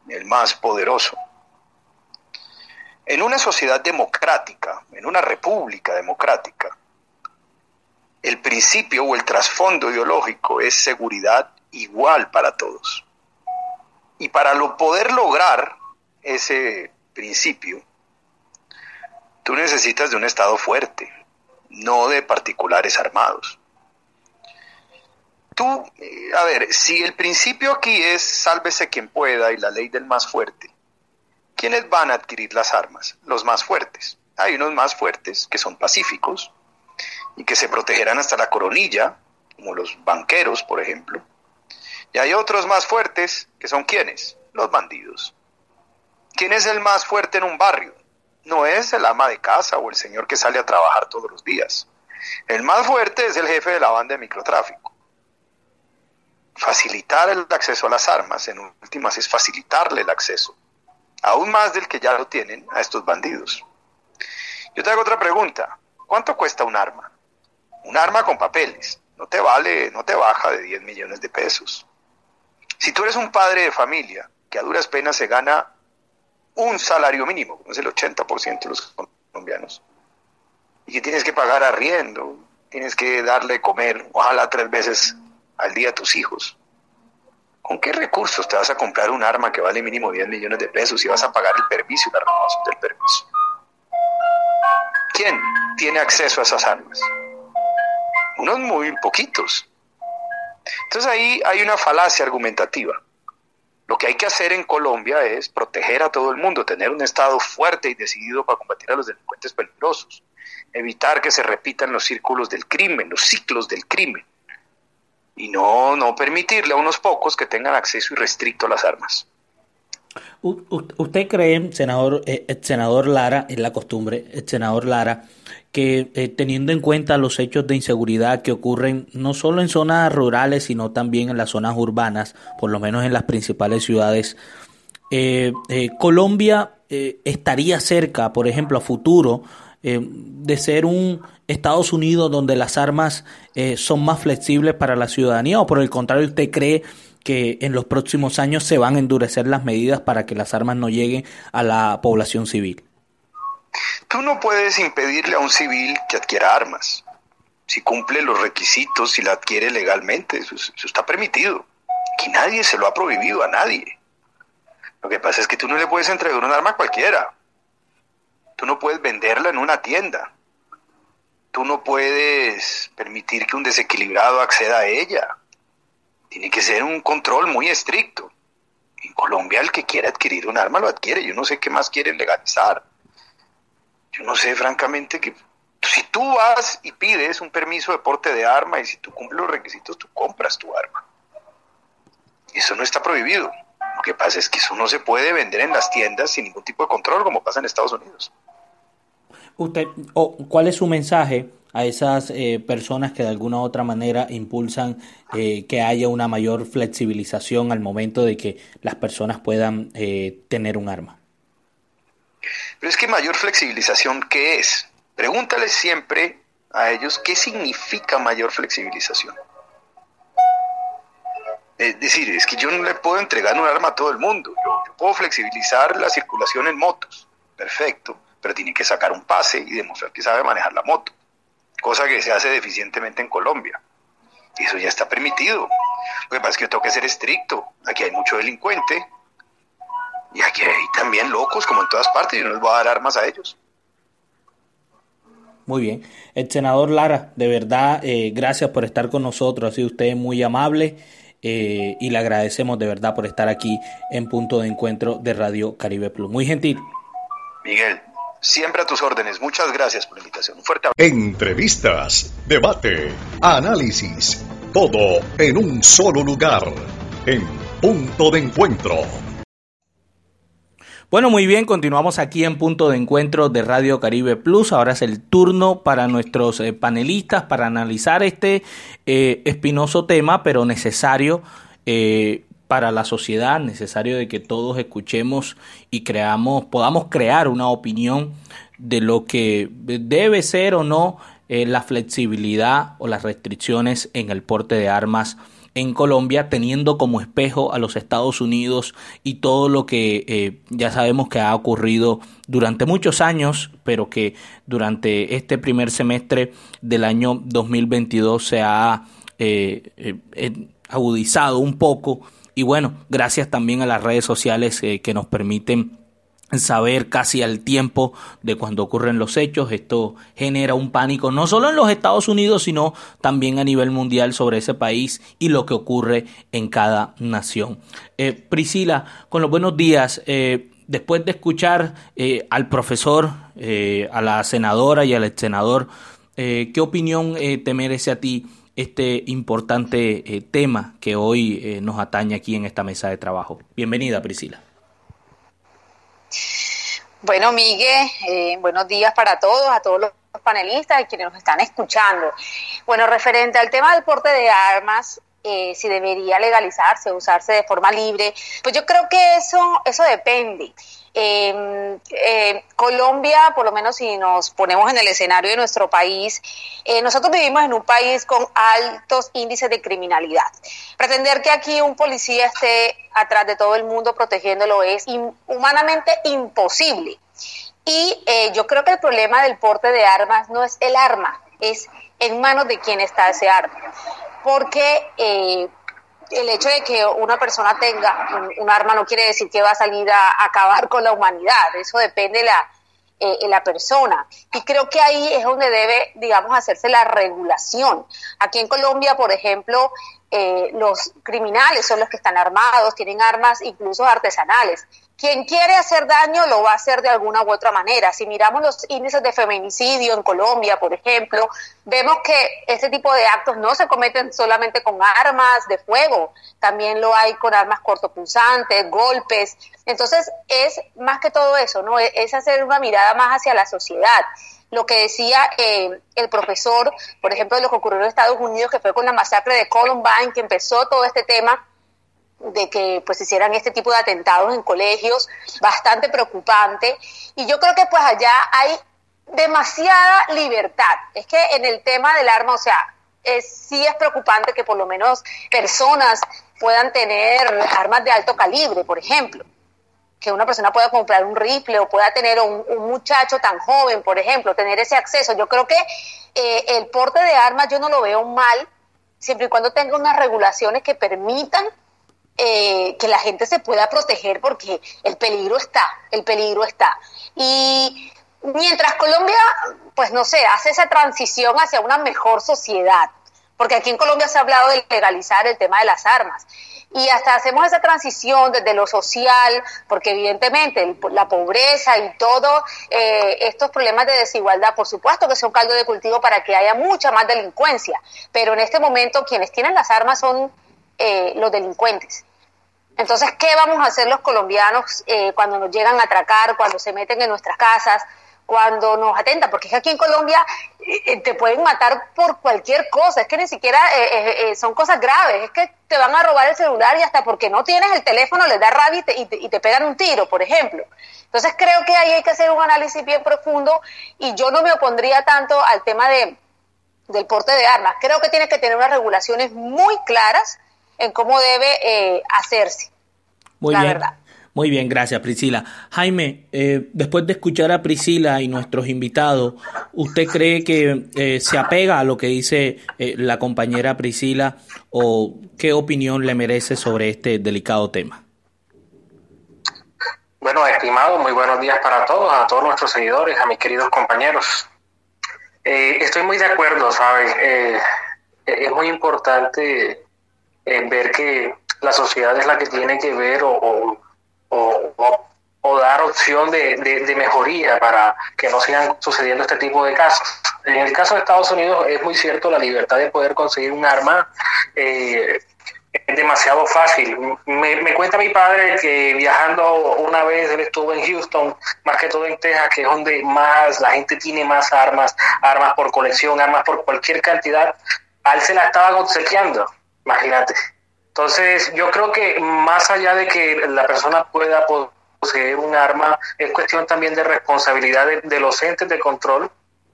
Speaker 6: el más poderoso. En una sociedad democrática, en una república democrática, el principio o el trasfondo ideológico es seguridad igual para todos. Y para lo poder lograr ese principio, tú necesitas de un Estado fuerte, no de particulares armados. Tú, eh, a ver, si el principio aquí es sálvese quien pueda y la ley del más fuerte, ¿quiénes van a adquirir las armas? Los más fuertes. Hay unos más fuertes que son pacíficos y que se protegerán hasta la coronilla, como los banqueros, por ejemplo, y hay otros más fuertes, que son quienes? Los bandidos. ¿Quién es el más fuerte en un barrio? No es el ama de casa o el señor que sale a trabajar todos los días. El más fuerte es el jefe de la banda de microtráfico. Facilitar el acceso a las armas, en últimas, es facilitarle el acceso, aún más del que ya lo tienen, a estos bandidos. Yo te hago otra pregunta. ¿Cuánto cuesta un arma? Un arma con papeles. No te vale, no te baja de 10 millones de pesos. Si tú eres un padre de familia que a duras penas se gana un salario mínimo, como es el 80% de los colombianos, y que tienes que pagar arriendo, tienes que darle comer, ojalá tres veces al día a tus hijos, ¿con qué recursos te vas a comprar un arma que vale mínimo 10 millones de pesos y vas a pagar el permiso la renovación del permiso? ¿Quién tiene acceso a esas armas? Unos muy poquitos. Entonces ahí hay una falacia argumentativa. Lo que hay que hacer en Colombia es proteger a todo el mundo, tener un Estado fuerte y decidido para combatir a los delincuentes peligrosos, evitar que se repitan los círculos del crimen, los ciclos del crimen, y no, no permitirle a unos pocos que tengan acceso irrestricto a las armas.
Speaker 3: ¿Usted cree, senador, eh, senador Lara, en la costumbre, senador Lara, que eh, teniendo en cuenta los hechos de inseguridad que ocurren no solo en zonas rurales, sino también en las zonas urbanas, por lo menos en las principales ciudades, eh, eh, Colombia estaría cerca, por ejemplo, a futuro, de ser un Estados Unidos donde las armas son más flexibles para la ciudadanía, o por el contrario, usted cree que en los próximos años se van a endurecer las medidas para que las armas no lleguen a la población civil.
Speaker 6: Tú no puedes impedirle a un civil que adquiera armas. Si cumple los requisitos, si la adquiere legalmente, eso, está permitido. Que nadie se lo ha prohibido a nadie. Lo que pasa es que tú no le puedes entregar un arma a cualquiera. Tú no puedes venderla en una tienda. Tú no puedes permitir que un desequilibrado acceda a ella. Tiene que ser un control muy estricto. En Colombia el que quiera adquirir un arma lo adquiere. Yo no sé qué más quieren legalizar. Yo no sé, francamente, que si tú vas y pides un permiso de porte de arma y si tú cumples los requisitos, tú compras tu arma. Eso no está prohibido. Lo que pasa es que eso no se puede vender en las tiendas sin ningún tipo de control, como pasa en Estados Unidos.
Speaker 3: Usted, ¿Cuál es su mensaje a esas eh, personas que de alguna u otra manera impulsan eh, que haya una mayor flexibilización al momento de que las personas puedan eh, tener un arma?
Speaker 6: Pero es que mayor flexibilización, ¿qué es? Pregúntales siempre a ellos qué significa mayor flexibilización. Es decir, es que yo no le puedo entregar un arma a todo el mundo. Yo, puedo flexibilizar la circulación en motos. Perfecto. pero tiene que sacar un pase y demostrar que sabe manejar la moto, cosa que se hace deficientemente en Colombia. Eso ya está permitido. Lo que pasa es que tengo que ser estricto. Aquí hay mucho delincuente y aquí hay también locos, como en todas partes, y no les voy a dar armas a ellos.
Speaker 3: Muy bien. El senador Lara, de verdad, eh, gracias por estar con nosotros. Ha sido usted muy amable eh, y le agradecemos de verdad por estar aquí en Punto de Encuentro de Radio Caribe Plus. Muy gentil.
Speaker 6: Miguel, siempre a tus órdenes. Muchas gracias por la invitación. Un fuerte
Speaker 1: abrazo. Entrevistas, debate, análisis, todo en un solo lugar. En Punto de Encuentro.
Speaker 3: Bueno, muy bien, continuamos aquí en punto de encuentro de Radio Caribe Plus. Ahora es el turno para nuestros eh, panelistas para analizar este eh, espinoso tema, pero necesario eh, para la sociedad, necesario de que todos escuchemos y creamos, podamos crear una opinión de lo que debe ser o no la flexibilidad o las restricciones en el porte de armas en Colombia, teniendo como espejo a los Estados Unidos y todo lo que eh, ya sabemos que ha ocurrido durante muchos años, pero que durante este primer semestre del año 2022 se ha eh, eh, agudizado un poco. Y bueno, gracias también a las redes sociales que nos permiten saber casi al tiempo de cuando ocurren los hechos. Esto genera un pánico no solo en los Estados Unidos, sino también a nivel mundial sobre ese país y lo que ocurre en cada nación. Eh, Priscila, con los buenos días. Eh, después de escuchar eh, al profesor, a la senadora y al ex senador, ¿qué opinión te merece a ti este importante tema que hoy nos atañe aquí en esta mesa de trabajo? Bienvenida, Priscila.
Speaker 7: Bueno, Miguel, eh, buenos días para todos, a todos los panelistas y quienes nos están escuchando. Bueno, referente al tema del porte de armas, eh, si debería legalizarse, usarse de forma libre, pues yo creo que eso, eso depende. Eh, eh, Colombia, por lo menos si nos ponemos en el escenario de nuestro país, eh, nosotros vivimos en un país con altos índices de criminalidad. Pretender que aquí un policía esté atrás de todo el mundo protegiéndolo es humanamente imposible. Y eh, yo creo que el problema del porte de armas no es el arma, es en manos de quién está ese arma. Porque eh, el hecho de que una persona tenga un, arma no quiere decir que va a salir a, acabar con la humanidad, eso depende de la, eh, la persona. Y creo que ahí es donde debe, digamos, hacerse la regulación. Aquí en Colombia, por ejemplo, eh, los criminales son los que están armados, tienen armas incluso artesanales. Quien quiere hacer daño lo va a hacer de alguna u otra manera. Si miramos los índices de feminicidio en Colombia, por ejemplo, vemos que este tipo de actos no se cometen solamente con armas de fuego, también lo hay con armas cortopunzantes, golpes. Entonces, es más que todo eso, ¿no? Es hacer una mirada más hacia la sociedad lo que decía eh, el profesor, por ejemplo, de lo que ocurrió en Estados Unidos, que fue con la masacre de Columbine, que empezó todo este tema de que pues hicieran este tipo de atentados en colegios, bastante preocupante. Y yo creo que pues allá hay demasiada libertad. Es que en el tema del arma, o sea, es, sí es preocupante que por lo menos personas puedan tener armas de alto calibre, por ejemplo. Que una persona pueda comprar un rifle o pueda tener un, muchacho tan joven, por ejemplo, tener ese acceso. Yo creo que eh, el porte de armas yo no lo veo mal, siempre y cuando tenga unas regulaciones que permitan eh, que la gente se pueda proteger porque el peligro está, el peligro está. Y mientras Colombia, pues no sé, hace esa transición hacia una mejor sociedad, porque aquí en Colombia se ha hablado de legalizar el tema de las armas. Y hasta hacemos esa transición desde lo social, porque evidentemente la pobreza y todos eh, estos problemas de desigualdad, por supuesto que son caldo de cultivo para que haya mucha más delincuencia, pero en este momento quienes tienen las armas son eh, los delincuentes. Entonces, ¿qué vamos a hacer los colombianos eh, cuando nos llegan a atracar, cuando se meten en nuestras casas, cuando nos atentan? Porque es que aquí en Colombia eh, te pueden matar por cualquier cosa, es que ni siquiera son cosas graves, es que te van a robar el celular y hasta porque no tienes el teléfono les da rabia y te, y te pegan un tiro, por ejemplo. Entonces, creo que ahí hay que hacer un análisis bien profundo y yo no me opondría tanto al tema de, del porte de armas. Creo que tiene que tener unas regulaciones muy claras en cómo debe eh, hacerse.
Speaker 3: Muy
Speaker 7: la
Speaker 3: bien.
Speaker 7: verdad.
Speaker 3: Muy bien, gracias Priscila. Jaime, eh, después de escuchar a Priscila y nuestros invitados, ¿usted cree que eh, se apega a lo que dice eh, la compañera Priscila o qué opinión le merece sobre este delicado tema?
Speaker 8: Bueno, estimado, muy buenos días para todos, a todos nuestros seguidores, a mis queridos compañeros. estoy muy de acuerdo, ¿sabes? es muy importante ver que la sociedad es la que tiene que ver o o, o, dar opción de, mejoría para que no sigan sucediendo este tipo de casos. En el caso de Estados Unidos es muy cierto la libertad de poder conseguir un arma. Eh, es demasiado fácil. Me, me, cuenta mi padre que viajando una vez él estuvo en Houston, más que todo en Texas, que es donde más la gente tiene más armas, armas por colección, armas por cualquier cantidad. A él se la estaban obsequiando, imagínate. Entonces, yo creo que más allá de que la persona pueda poseer un arma, es cuestión también de responsabilidad de, los entes de control,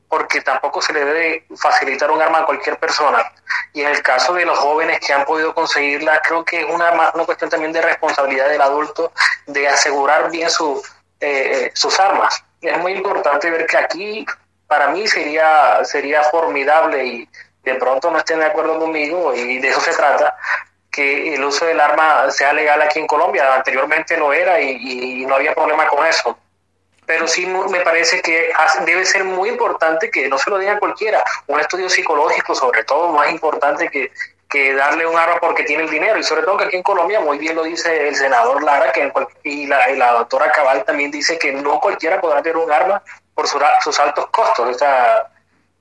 Speaker 8: porque tampoco se le debe facilitar un arma a cualquier persona. Y en el caso de los jóvenes que han podido conseguirla, creo que es una, una cuestión también de responsabilidad del adulto de asegurar bien su, eh, sus armas. Es muy importante ver que aquí, para mí, sería, sería formidable y de pronto no estén de acuerdo conmigo, y de eso se trata, que el uso del arma sea legal aquí en Colombia. Anteriormente no era y, no había problema con eso. Pero sí me parece que debe ser muy importante que no se lo diga cualquiera. Un estudio psicológico, sobre todo, más importante que, que darle un arma porque tiene el dinero. Y sobre todo que aquí en Colombia, muy bien lo dice el senador Lara que y, la, doctora Cabal también dice que no cualquiera podrá tener un arma por sus altos costos. O sea,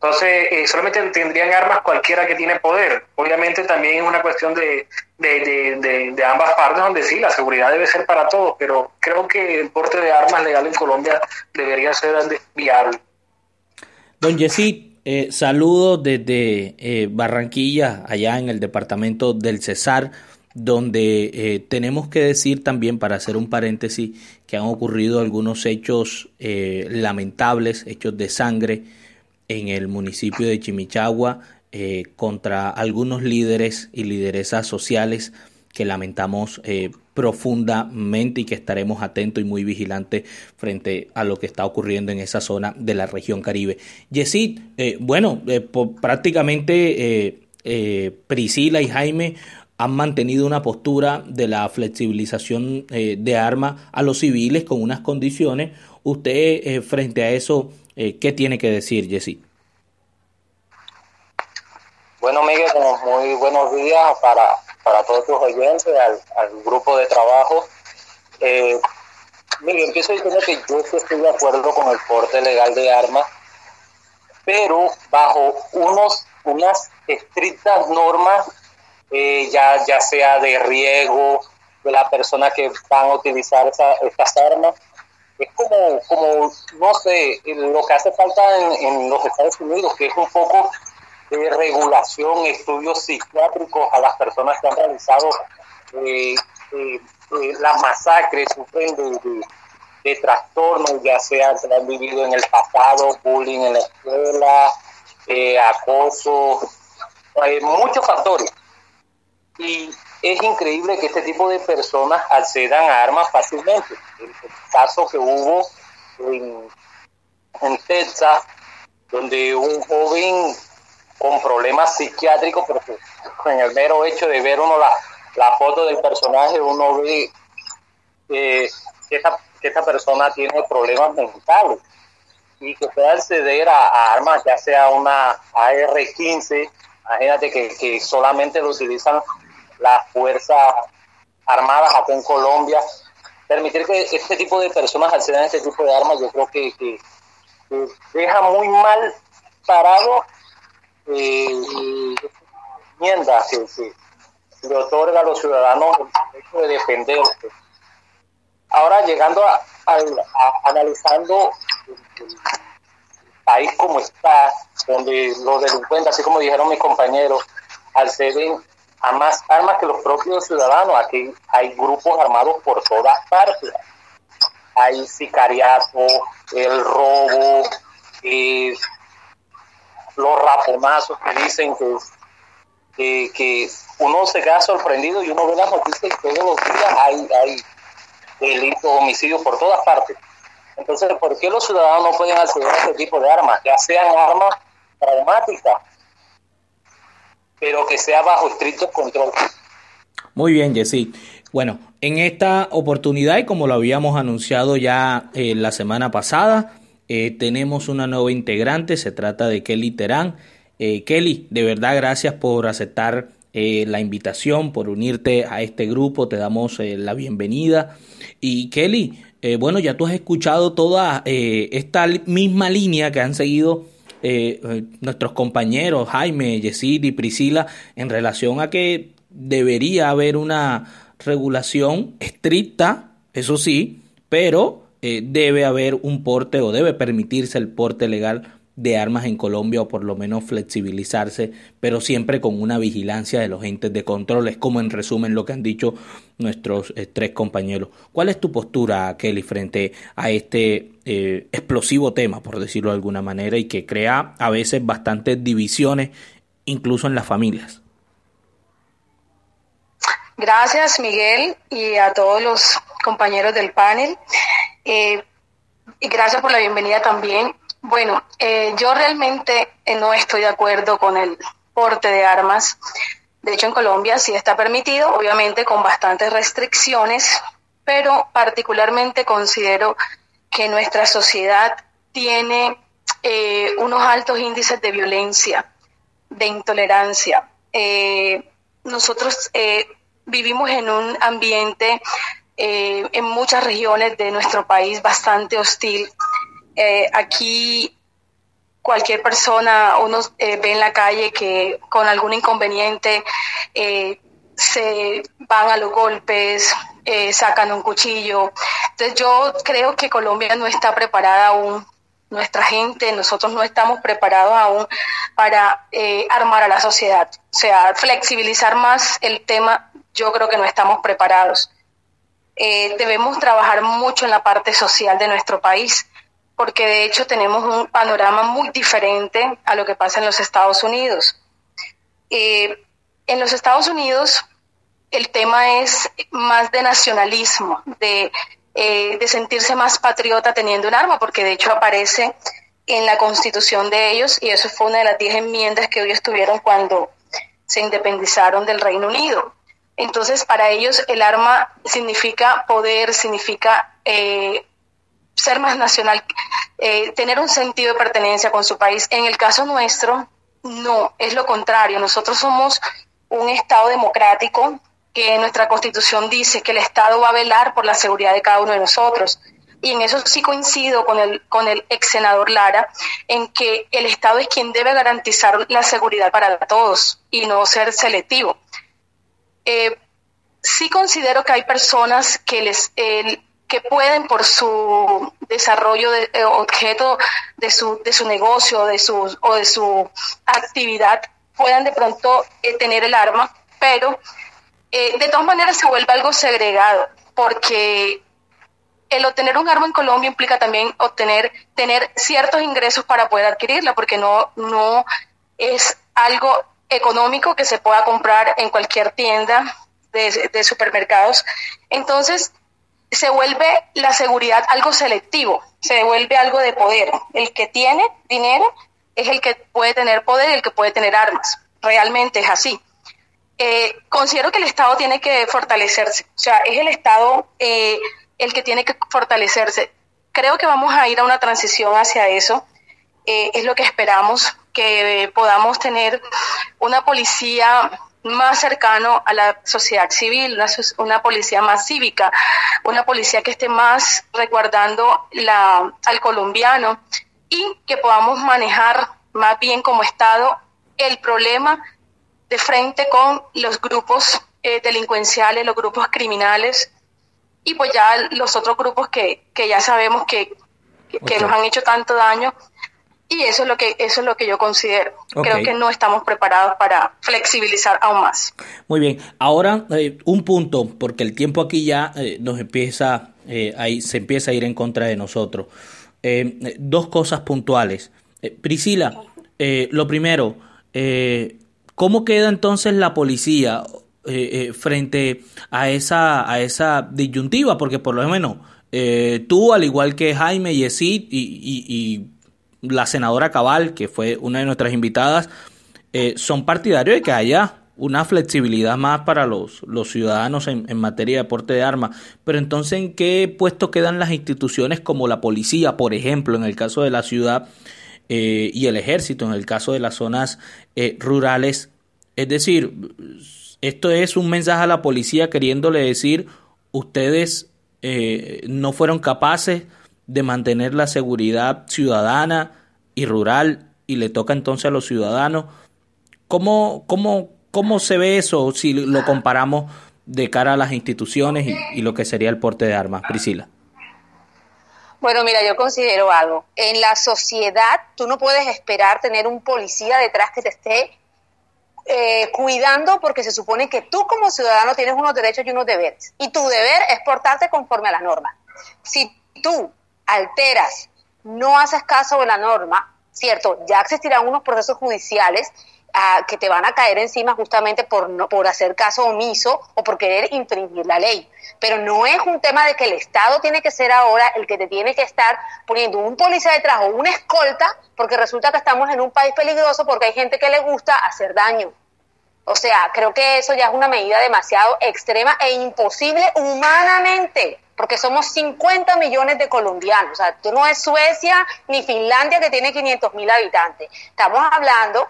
Speaker 8: entonces, eh, solamente tendrían armas cualquiera que tiene poder. Obviamente también es una cuestión de, de, ambas partes, donde sí, la seguridad debe ser para todos, pero creo que el porte de armas legal en Colombia debería ser viable.
Speaker 3: Don Yesid, eh, saludos desde eh, Barranquilla, allá en el departamento del Cesar, donde eh, tenemos que decir también, para hacer un paréntesis, que han ocurrido algunos hechos lamentables, hechos de sangre, en el municipio de Chimichagua eh, contra algunos líderes y lideresas sociales que lamentamos eh, profundamente y que estaremos atentos y muy vigilantes frente a lo que está ocurriendo en esa zona de la región Caribe. Yesid, eh, bueno, prácticamente Priscila y Jaime han mantenido una postura de la flexibilización de armas a los civiles con unas condiciones. Usted, frente a eso, eh, ¿Qué tiene que decir, Jessy?
Speaker 9: Bueno, Miguel, muy buenos días para, para todos tus oyentes, al, grupo de trabajo. Eh, Miguel, empiezo diciendo que yo estoy de acuerdo con el porte legal de armas, pero bajo unos, unas estrictas normas, eh, ya, ya sea de riesgo de la persona que van a utilizar estas armas, es como, como, no sé, lo que hace falta en, los Estados Unidos, que es un poco de regulación, estudios psiquiátricos a las personas que han realizado eh, eh, eh, las masacres, sufren de, trastornos, ya sea que han vivido en el pasado, bullying en la escuela, acoso, hay muchos factores. Y es increíble que este tipo de personas accedan a armas fácilmente. El, caso que hubo en, Texas, donde un joven con problemas psiquiátricos, porque en el mero hecho de ver uno la, foto del personaje, uno ve que, esta, persona tiene problemas mentales y que puede acceder a, armas, ya sea una AR-15, imagínate que, que solamente lo utilizan las Fuerzas Armadas acá en Colombia. Permitir que este tipo de personas accedan a este tipo de armas, yo creo que, que, deja muy mal parado eh, enmienda que, le otorga a los ciudadanos el derecho de defenderse. Ahora llegando a, analizando el, país como está, donde los delincuentes, así como dijeron mis compañeros, acceden a más armas que los propios ciudadanos. Aquí hay grupos armados por todas partes. Hay sicariato, el robo, eh, los raponazos que dicen que, que, uno se queda sorprendido y uno ve las noticias y todos los días hay, hay delitos, homicidios por todas partes. Entonces, ¿por qué los ciudadanos no pueden acceder a este tipo de armas? Ya sean armas traumáticas, pero que sea bajo estricto control.
Speaker 3: Muy bien, Jessy. Bueno, en esta oportunidad, y como lo habíamos anunciado ya eh, la semana pasada, eh, tenemos una nueva integrante, se trata de Kelly Terán. Eh, Kelly, de verdad gracias por aceptar la invitación, por unirte a este grupo, te damos la bienvenida. Y Kelly, bueno, ya tú has escuchado toda esta misma línea que han seguido nuestros compañeros Jaime, Yesid y Priscila en relación a que debería haber una regulación estricta, eso sí, pero eh, debe haber un porte o debe permitirse el porte legal de armas en Colombia o por lo menos flexibilizarse, pero siempre con una vigilancia de los entes de control. Es como en resumen lo que han dicho nuestros eh, tres compañeros. ¿Cuál es tu postura, Kelly, frente a este eh, explosivo tema, por decirlo de alguna manera, y que crea a veces bastantes divisiones, incluso en las familias?
Speaker 10: Gracias, Miguel, y a todos los compañeros del panel. Eh, y gracias por la bienvenida también. Bueno, eh, yo realmente eh, no estoy de acuerdo con el porte de armas. De hecho, en Colombia sí está permitido, obviamente con bastantes restricciones, pero particularmente considero que nuestra sociedad tiene unos altos índices de violencia, de intolerancia. nosotros vivimos en un ambiente eh, en muchas regiones de nuestro país bastante hostil. Eh, aquí cualquier persona, uno eh, ve en la calle que con algún inconveniente se van a los golpes, sacan un cuchillo. Entonces yo creo que Colombia no está preparada aún nuestra gente, nosotros no estamos preparados aún para armar a la sociedad. O sea, flexibilizar más el tema yo creo que no estamos preparados. Eh, debemos trabajar mucho en la parte social de nuestro país, porque de hecho tenemos un panorama muy diferente a lo que pasa en los Estados Unidos. Eh, en los Estados Unidos el tema es más de nacionalismo, de, eh, de sentirse más patriota teniendo un arma, porque de hecho aparece en la constitución de ellos y eso fue una de las diez enmiendas que ellos tuvieron cuando se independizaron del Reino Unido. Entonces, para ellos el arma significa poder, significa eh, ser más nacional, eh, tener un sentido de pertenencia con su país. En el caso nuestro, no, es lo contrario. Nosotros somos un Estado democrático que nuestra constitución dice que el Estado va a velar por la seguridad de cada uno de nosotros. Y en eso sí coincido con el, con el ex senador Lara, en que el Estado es quien debe garantizar la seguridad para todos y no ser selectivo. Eh, sí considero que hay personas que les que pueden por su desarrollo de eh, objeto de su de su negocio de su o de su actividad puedan de pronto eh, tener el arma pero de todas maneras se vuelve algo segregado porque el obtener un arma en Colombia implica también obtener tener ciertos ingresos para poder adquirirla porque no no es algo económico que se pueda comprar en cualquier tienda de, supermercados. Entonces, se vuelve la seguridad algo selectivo, se vuelve algo de poder. El que tiene dinero es el que puede tener poder y el que puede tener armas. Realmente es así. Eh, considero que el Estado tiene que fortalecerse, o sea, es el Estado eh, el que tiene que fortalecerse. Creo que vamos a ir a una transición hacia eso, eh, es lo que esperamos, que podamos tener una policía más cercano a la sociedad civil, una, policía más cívica, una policía que esté más resguardando la, al colombiano y que podamos manejar más bien como Estado el problema de frente con los grupos eh, delincuenciales, los grupos criminales y pues ya los otros grupos que, que ya sabemos que, que nos han hecho tanto daño y eso es lo que, eso es lo que yo considero. Creo que no estamos preparados para flexibilizar aún más.
Speaker 3: Muy bien. Ahora, eh, un punto, porque el tiempo aquí ya eh, nos empieza, eh, ahí, se empieza a ir en contra de nosotros. dos cosas puntuales. Priscila, lo primero, ¿cómo queda entonces la policía? eh, eh, frente a esa, a esa disyuntiva, porque por lo menos eh, tú, al igual que Jaime, Yesid y, y, y, la senadora Cabal, que fue una de nuestras invitadas, son partidarios de que haya una flexibilidad más para los, los ciudadanos en, materia de porte de armas. Pero entonces, ¿en qué puesto quedan las instituciones como la policía, por ejemplo, en el caso de la ciudad, y el ejército, en el caso de las zonas rurales? Es decir, esto es un mensaje a la policía queriéndole decir, ustedes eh, no fueron capaces de mantener la seguridad ciudadana y rural y le toca entonces a los ciudadanos. ¿Cómo, cómo, cómo se ve eso si lo comparamos de cara a las instituciones y, y lo que sería el porte de armas? Priscila.
Speaker 7: Bueno, mira, yo considero algo. En la sociedad tú no puedes esperar tener un policía detrás que te esté eh, cuidando porque se supone que tú como ciudadano tienes unos derechos y unos deberes. Y tu deber es portarte conforme a la norma. Si tú alteras, no haces caso de la norma, ¿cierto? Ya existirán unos procesos judiciales ah, que te van a caer encima justamente por, no, por hacer caso omiso o por querer infringir la ley. Pero no es un tema de que el Estado tiene que ser ahora el que te tiene que estar poniendo un policía detrás o una escolta, porque resulta que estamos en un país peligroso porque hay gente que le gusta hacer daño. O sea, creo que eso ya es una medida demasiado extrema e imposible humanamente, porque somos 50 millones de colombianos. O sea, tú no es Suecia ni Finlandia que tiene 500 mil habitantes. Estamos hablando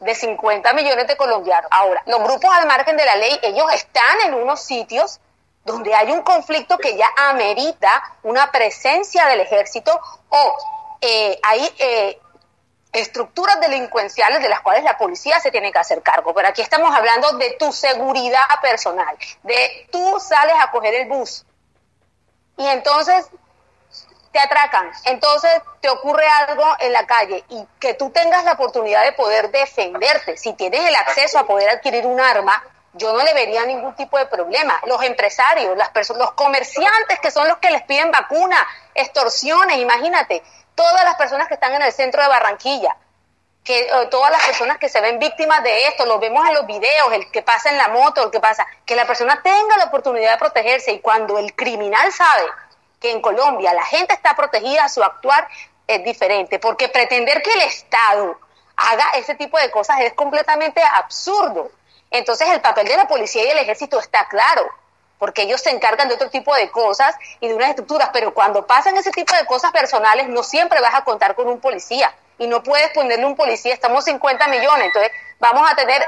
Speaker 7: de 50 millones de colombianos. Ahora, los grupos al margen de la ley, ellos están en unos sitios donde hay un conflicto que ya amerita una presencia del ejército o eh, hay eh, estructuras delincuenciales de las cuales la policía se tiene que hacer cargo. Pero aquí estamos hablando de tu seguridad personal, de tú sales a coger el bus y entonces te atracan, entonces te ocurre algo en la calle y que tú tengas la oportunidad de poder defenderte, si tienes el acceso a poder adquirir un arma, yo no le vería ningún tipo de problema. Los empresarios, las personas, los comerciantes que son los que les piden vacunas, extorsiones, imagínate, todas las personas que están en el centro de Barranquilla, que todas las personas que se ven víctimas de esto, lo vemos en los videos, el que pasa en la moto, el que pasa, que la persona tenga la oportunidad de protegerse. Y cuando el criminal sabe que en Colombia la gente está protegida, su actuar es diferente, porque pretender que el Estado haga ese tipo de cosas es completamente absurdo. Entonces el papel de la policía y el ejército está claro porque ellos se encargan de otro tipo de cosas y de unas estructuras, pero cuando pasan ese tipo de cosas personales no siempre vas a contar con un policía y no puedes ponerle un policía, estamos 50 millones, entonces vamos a tener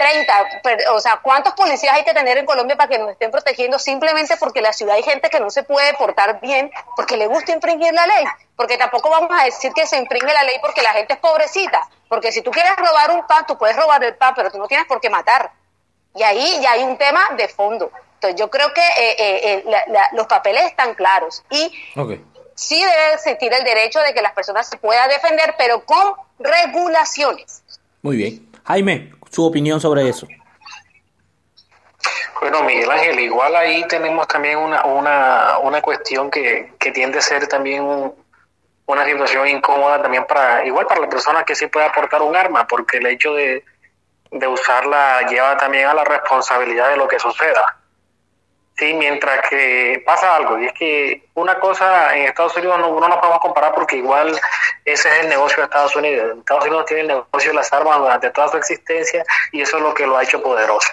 Speaker 7: 30, o sea, ¿cuántos policías hay que tener en Colombia para que nos estén protegiendo simplemente porque la ciudad hay gente que no se puede portar bien porque le gusta infringir la ley? Porque tampoco vamos a decir que se infringe la ley porque la gente es pobrecita, porque si tú quieres robar un pan, tú puedes robar el pan, pero tú no tienes por qué matar. Y ahí ya hay un tema de fondo. Entonces yo creo que eh, eh, eh, los papeles están claros y. sí debe existir el derecho de que las personas se puedan defender, pero con regulaciones.
Speaker 3: Muy bien. Jaime, su opinión sobre eso.
Speaker 8: Bueno, Miguel Ángel, igual ahí tenemos también una, una, una cuestión que, que tiende a ser también un, una situación incómoda también para, igual para la persona que sí puede aportar un arma, porque el hecho de, de usarla lleva también a la responsabilidad de lo que suceda. Sí, mientras que pasa algo, y es que una cosa en Estados Unidos no, no nos podemos comparar porque igual ese es el negocio de Estados Unidos. Estados Unidos tiene el negocio de las armas durante toda su existencia y eso es lo que lo ha hecho poderoso.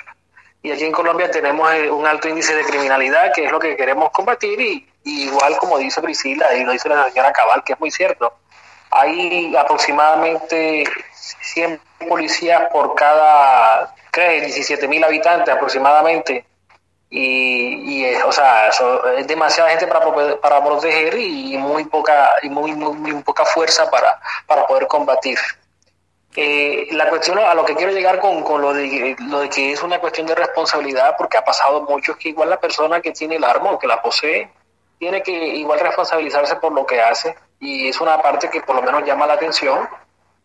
Speaker 8: Y aquí en Colombia tenemos un alto índice de criminalidad, que es lo que queremos combatir, y, igual como dice Priscila y lo dice la señora Cabal, que es muy cierto, hay aproximadamente 100 policías por cada, ¿qué? 17 mil habitantes aproximadamente y, y o sea es demasiada gente para, para proteger y muy poca y muy, muy, muy poca fuerza para, para poder combatir. Eh, la cuestión a lo que quiero llegar con, con lo, de, lo de que es una cuestión de responsabilidad porque ha pasado mucho es que igual la persona que tiene el arma o que la posee tiene que igual responsabilizarse por lo que hace. Y es una parte que por lo menos llama la atención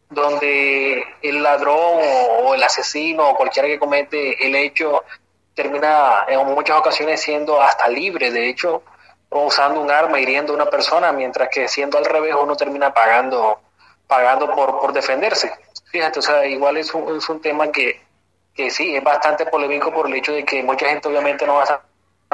Speaker 8: donde el ladrón o el asesino o cualquiera que comete el hecho termina en muchas ocasiones siendo hasta libre, de hecho, usando un arma, hiriendo a una persona, mientras que siendo al revés uno termina pagando, pagando por, por defenderse. Fíjate, o sea, igual es un, es un tema que, que sí, es bastante polémico por el hecho de que mucha gente obviamente no va a estar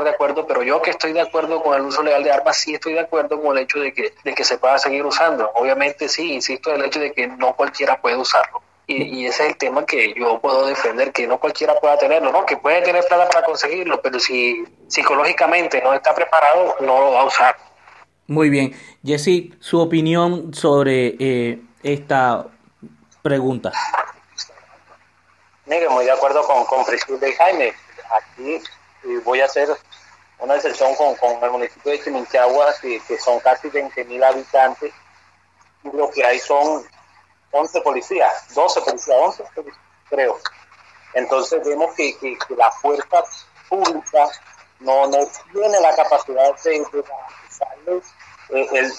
Speaker 8: de acuerdo, pero yo que estoy de acuerdo con el uso legal de armas, sí estoy de acuerdo con el hecho de que, de que se pueda seguir usando. Obviamente sí, insisto el hecho de que no cualquiera puede usarlo. Y, ese es el tema que yo puedo defender, que no cualquiera pueda tenerlo, ¿no? Que puede tener plata para conseguirlo, pero si psicológicamente no está preparado, no lo va a usar.
Speaker 3: Muy bien. Jesse, su opinión sobre eh, esta pregunta.
Speaker 9: Mire, muy de acuerdo con, con Priscila y Jaime. Aquí voy a hacer una excepción con, con el municipio de Chiminchagua, que, que son casi 20.000 habitantes, y lo que hay son 11 policías, 12 policías, 11 creo. Entonces vemos que, que, la fuerza pública no, no tiene la capacidad de, eh,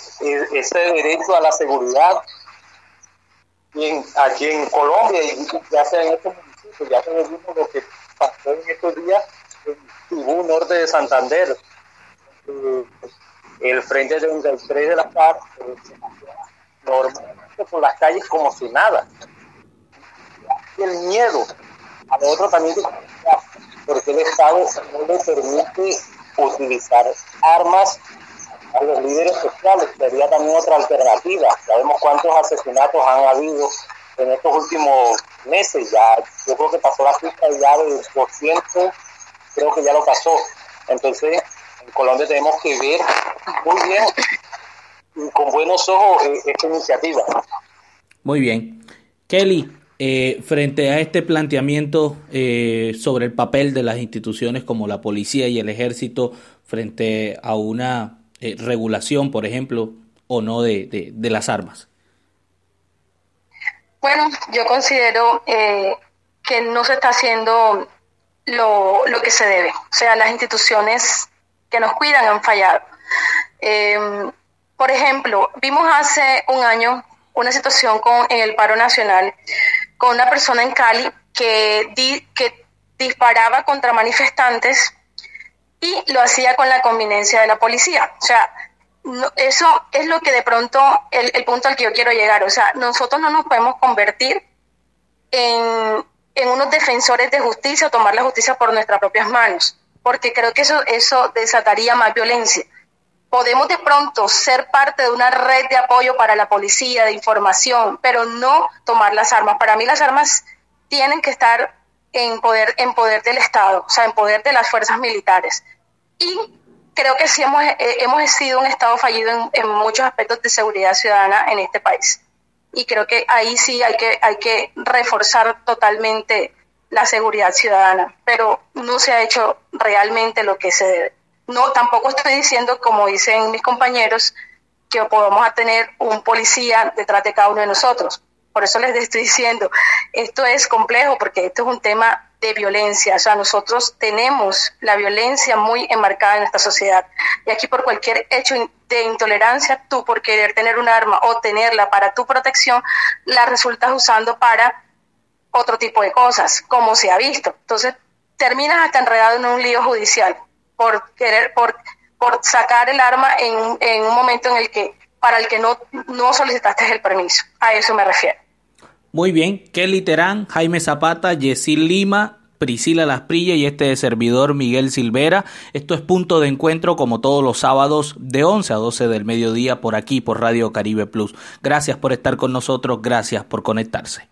Speaker 9: ese derecho a la seguridad aquí en Colombia y ya sea en estos municipios, ya vimos lo que pasó en estos días un Norte de Santander, eh, el Frente 33 de la FARC, eh, normalmente por las calles como si nada. El miedo a lo otro también, porque el Estado no le permite utilizar armas a los líderes sociales, sería también otra alternativa. Sabemos cuántos asesinatos han habido en estos últimos meses, ya yo creo que pasó la cifra ya de 200 creo que ya lo pasó. Entonces, en Colombia tenemos que ver muy bien con buenos ojos eh, esta iniciativa.
Speaker 3: Muy bien. Kelly, eh, frente a este planteamiento eh, sobre el papel de las instituciones como la policía y el ejército frente a una regulación, por ejemplo, o no de, de, las armas.
Speaker 10: Bueno, yo considero que no se está haciendo lo, lo que se debe. O sea, las instituciones que nos cuidan han fallado. Em, por ejemplo, vimos hace un año una situación con, en el paro nacional con una persona en Cali que, que disparaba contra manifestantes y lo hacía con la conveniencia de la policía. O sea, eso es lo que de pronto, el, el punto al que yo quiero llegar. O sea, nosotros no nos podemos convertir en, en unos defensores de justicia o tomar la justicia por nuestras propias manos, porque creo que eso, eso desataría más violencia. Podemos de pronto ser parte de una red de apoyo para la policía, de información, pero no tomar las armas. Para mí las armas tienen que estar en poder, en poder del Estado, o sea, en poder de las fuerzas militares. Y creo que sí hemos, eh, hemos sido un Estado fallido en, en muchos aspectos de seguridad ciudadana en este país y creo que ahí sí hay que, hay que reforzar totalmente la seguridad ciudadana, pero no se ha hecho realmente lo que se debe. No, tampoco estoy diciendo, como dicen mis compañeros, que podamos tener un policía detrás de cada uno de nosotros. Por eso les estoy diciendo, esto es complejo porque esto es un tema de violencia. O sea, nosotros tenemos la violencia muy enmarcada en esta sociedad. Y aquí por cualquier hecho de intolerancia, tú por querer tener un arma o tenerla para tu protección, la resultas usando para otro tipo de cosas, como se ha visto. Entonces, terminas hasta enredado en un lío judicial por querer, por, por sacar el arma en, en un momento en el que, para el que no, no solicitaste el permiso. A eso me refiero.
Speaker 3: Muy bien, Kelly Terán, Jaime Zapata, Yesil Lima, Priscila Lasprilla y este servidor Miguel Silvera. Esto es punto de encuentro como todos los sábados de 11 a 12 del mediodía por aquí por Radio Caribe Plus. Gracias por estar con nosotros, gracias por conectarse.